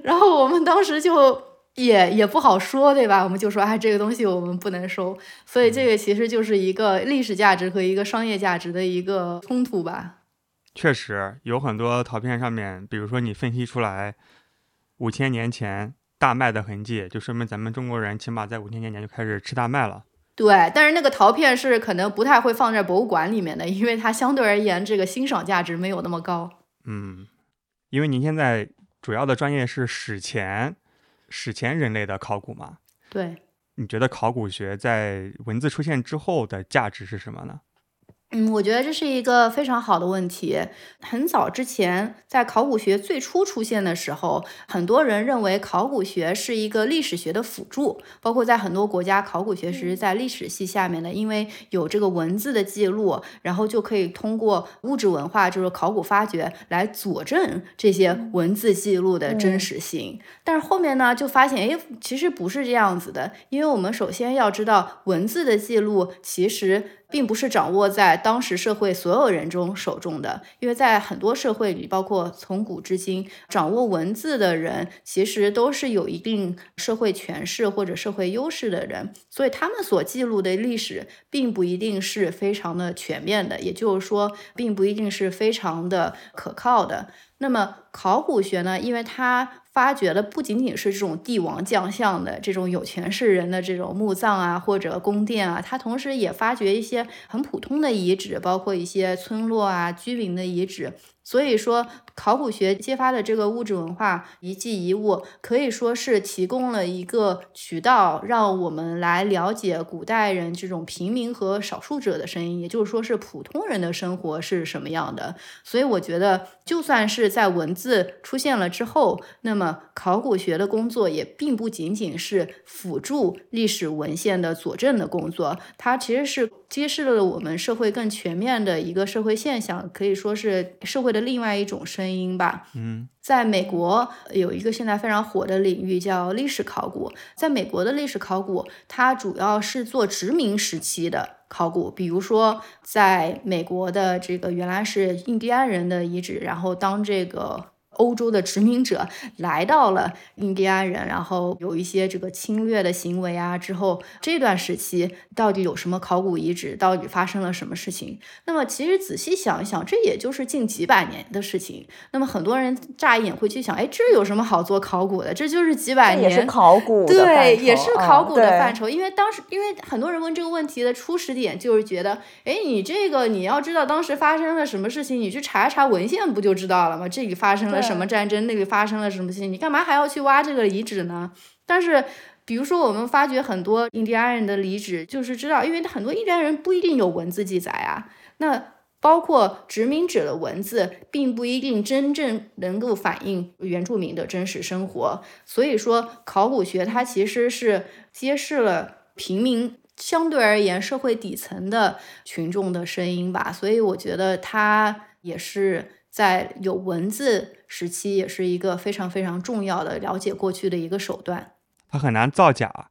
然后我们当时就。也也不好说，对吧？我们就说，哎，这个东西我们不能收，所以这个其实就是一个历史价值和一个商业价值的一个冲突吧。确实有很多陶片上面，比如说你分析出来五千年前大麦的痕迹，就说明咱们中国人起码在五千年前就开始吃大麦了。对，但是那个陶片是可能不太会放在博物馆里面的，因为它相对而言这个欣赏价值没有那么高。嗯，因为您现在主要的专业是史前。史前人类的考古吗？对，你觉得考古学在文字出现之后的价值是什么呢？嗯，我觉得这是一个非常好的问题。很早之前，在考古学最初出现的时候，很多人认为考古学是一个历史学的辅助。包括在很多国家，考古学是在历史系下面的，因为有这个文字的记录，然后就可以通过物质文化，就是考古发掘来佐证这些文字记录的真实性。但是后面呢，就发现，哎，其实不是这样子的，因为我们首先要知道，文字的记录其实。并不是掌握在当时社会所有人中手中的，因为在很多社会里，包括从古至今，掌握文字的人其实都是有一定社会权势或者社会优势的人，所以他们所记录的历史并不一定是非常的全面的，也就是说，并不一定是非常的可靠的。那么考古学呢？因为它发掘的不仅仅是这种帝王将相的这种有权势人的这种墓葬啊，或者宫殿啊，它同时也发掘一些很普通的遗址，包括一些村落啊、居民的遗址。所以说，考古学揭发的这个物质文化遗迹遗物，可以说是提供了一个渠道，让我们来了解古代人这种平民和少数者的声音，也就是说是普通人的生活是什么样的。所以我觉得，就算是在文字出现了之后，那么考古学的工作也并不仅仅是辅助历史文献的佐证的工作，它其实是揭示了我们社会更全面的一个社会现象，可以说是社会的。另外一种声音音吧，嗯，在美国有一个现在非常火的领域叫历史考古。在美国的历史考古，它主要是做殖民时期的考古，比如说在美国的这个原来是印第安人的遗址，然后当这个。欧洲的殖民者来到了印第安人，然后有一些这个侵略的行为啊。之后这段时期到底有什么考古遗址？到底发生了什么事情？那么其实仔细想一想，这也就是近几百年的事情。那么很多人乍一眼会去想，哎，这有什么好做考古的？这就是几百年，也是考古对，也是考古的范畴。因为当时，因为很多人问这个问题的初始点就是觉得，哎，你这个你要知道当时发生了什么事情，你去查一查文献不就知道了吗？这里发生了。什么战争？那里发生了什么事情？你干嘛还要去挖这个遗址呢？但是，比如说我们发掘很多印第安人的遗址，就是知道，因为很多印第安人不一定有文字记载啊。那包括殖民者的文字，并不一定真正能够反映原住民的真实生活。所以说，考古学它其实是揭示了平民相对而言社会底层的群众的声音吧。所以我觉得它也是。在有文字时期，也是一个非常非常重要的了解过去的一个手段。它很难造假。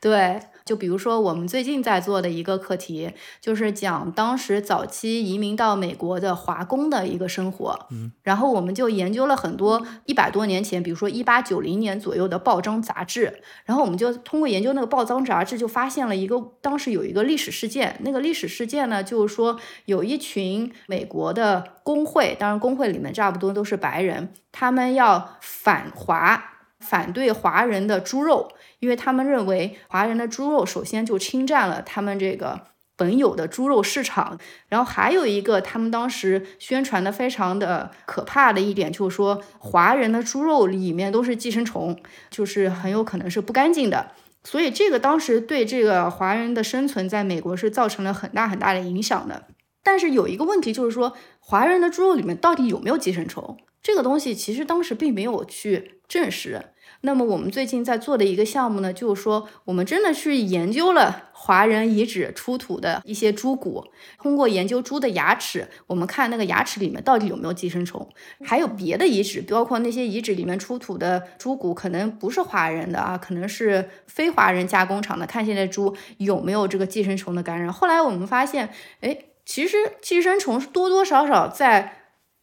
对，就比如说我们最近在做的一个课题，就是讲当时早期移民到美国的华工的一个生活。嗯，然后我们就研究了很多一百多年前，比如说一八九零年左右的报章杂志，然后我们就通过研究那个报章杂志，就发现了一个当时有一个历史事件。那个历史事件呢，就是说有一群美国的工会，当然工会里面差不多都是白人，他们要反华。反对华人的猪肉，因为他们认为华人的猪肉首先就侵占了他们这个本有的猪肉市场，然后还有一个他们当时宣传的非常的可怕的一点，就是说华人的猪肉里面都是寄生虫，就是很有可能是不干净的，所以这个当时对这个华人的生存在美国是造成了很大很大的影响的。但是有一个问题就是说，华人的猪肉里面到底有没有寄生虫？这个东西其实当时并没有去证实。那么我们最近在做的一个项目呢，就是说我们真的去研究了华人遗址出土的一些猪骨，通过研究猪的牙齿，我们看那个牙齿里面到底有没有寄生虫。还有别的遗址，包括那些遗址里面出土的猪骨，可能不是华人的啊，可能是非华人加工厂的，看现在猪有没有这个寄生虫的感染。后来我们发现，哎，其实寄生虫是多多少少在。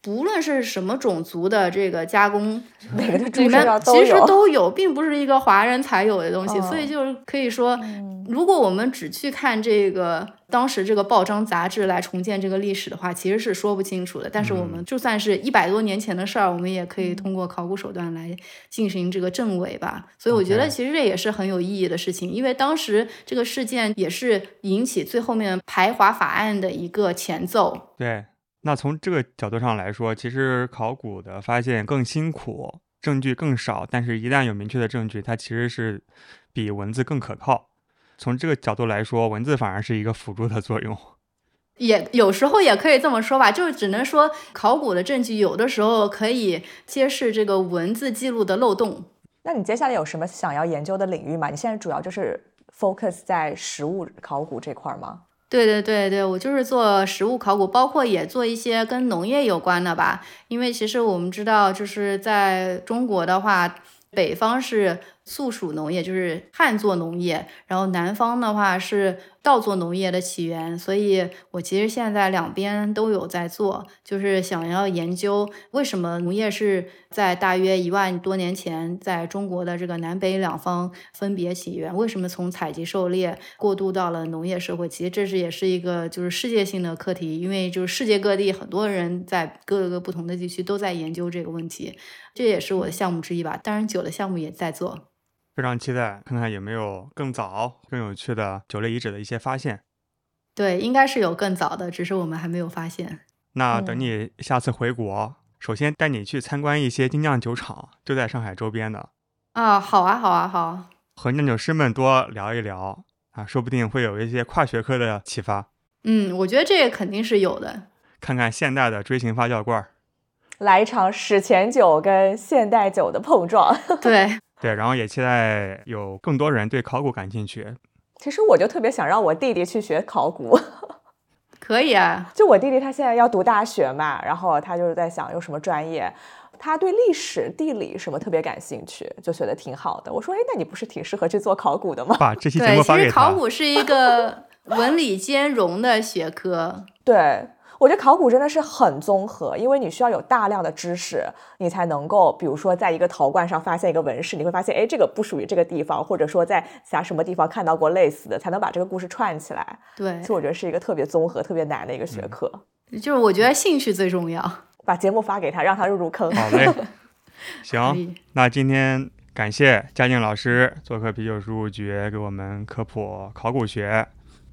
不论是什么种族的这个加工，里面其实都有，并不是一个华人才有的东西，所以就是可以说，如果我们只去看这个当时这个报章杂志来重建这个历史的话，其实是说不清楚的。但是我们就算是一百多年前的事儿，我们也可以通过考古手段来进行这个证伪吧。所以我觉得其实这也是很有意义的事情，因为当时这个事件也是引起最后面排华法案的一个前奏。对。那从这个角度上来说，其实考古的发现更辛苦，证据更少，但是一旦有明确的证据，它其实是比文字更可靠。从这个角度来说，文字反而是一个辅助的作用。也有时候也可以这么说吧，就是只能说考古的证据有的时候可以揭示这个文字记录的漏洞。那你接下来有什么想要研究的领域吗？你现在主要就是 focus 在实物考古这块吗？对对对对，我就是做实物考古，包括也做一些跟农业有关的吧。因为其实我们知道，就是在中国的话，北方是素属农业，就是旱作农业，然后南方的话是稻作农业的起源，所以我其实现在两边都有在做，就是想要研究为什么农业是在大约一万多年前在中国的这个南北两方分别起源，为什么从采集狩猎过渡到了农业社会？其实这是也是一个就是世界性的课题，因为就是世界各地很多人在各个不同的地区都在研究这个问题，这也是我的项目之一吧。当然，酒的项目也在做。非常期待看看有没有更早、更有趣的酒类遗址的一些发现。对，应该是有更早的，只是我们还没有发现。那等你下次回国，首先带你去参观一些精酿酒厂，就在上海周边的。啊，好啊，好啊，好。和酿酒师们多聊一聊啊，说不定会有一些跨学科的启发。嗯，我觉得这个肯定是有的。看看现代的锥形发酵罐，来一场史前酒跟现代酒的碰撞。(laughs) 对。对，然后也期待有更多人对考古感兴趣。其实我就特别想让我弟弟去学考古，(laughs) 可以啊。就我弟弟他现在要读大学嘛，然后他就是在想有什么专业，他对历史、地理什么特别感兴趣，就学的挺好的。我说，哎，那你不是挺适合去做考古的吗？把这期节目发给他。其实考古是一个 (laughs) 文理兼容的学科。对。我觉得考古真的是很综合，因为你需要有大量的知识，你才能够，比如说在一个陶罐上发现一个纹饰，你会发现，哎，这个不属于这个地方，或者说在其他什么地方看到过类似的，才能把这个故事串起来。对，所以我觉得是一个特别综合、特别难的一个学科。就是我觉得兴趣最重要。把节目发给他，让他入入坑。好嘞，(laughs) 行，那今天感谢嘉靖老师做客啤酒事务局给我们科普考古学，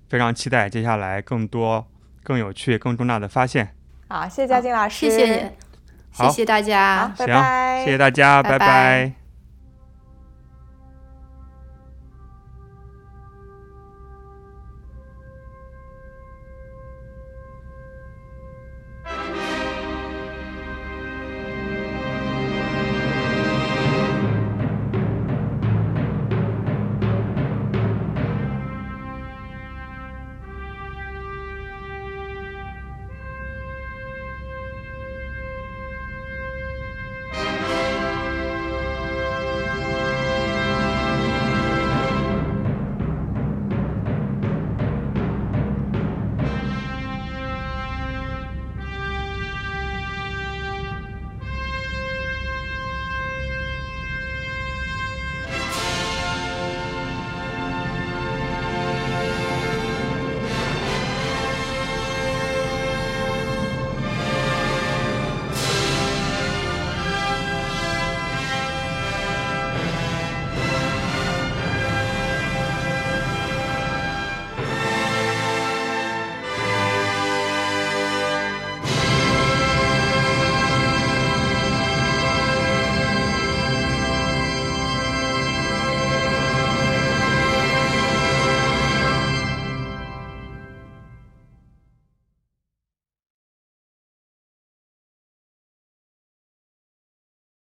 非常期待接下来更多。更有趣、更重大的发现。好，谢谢嘉靖老师，谢谢，谢谢大家，拜拜，谢谢大家，拜拜。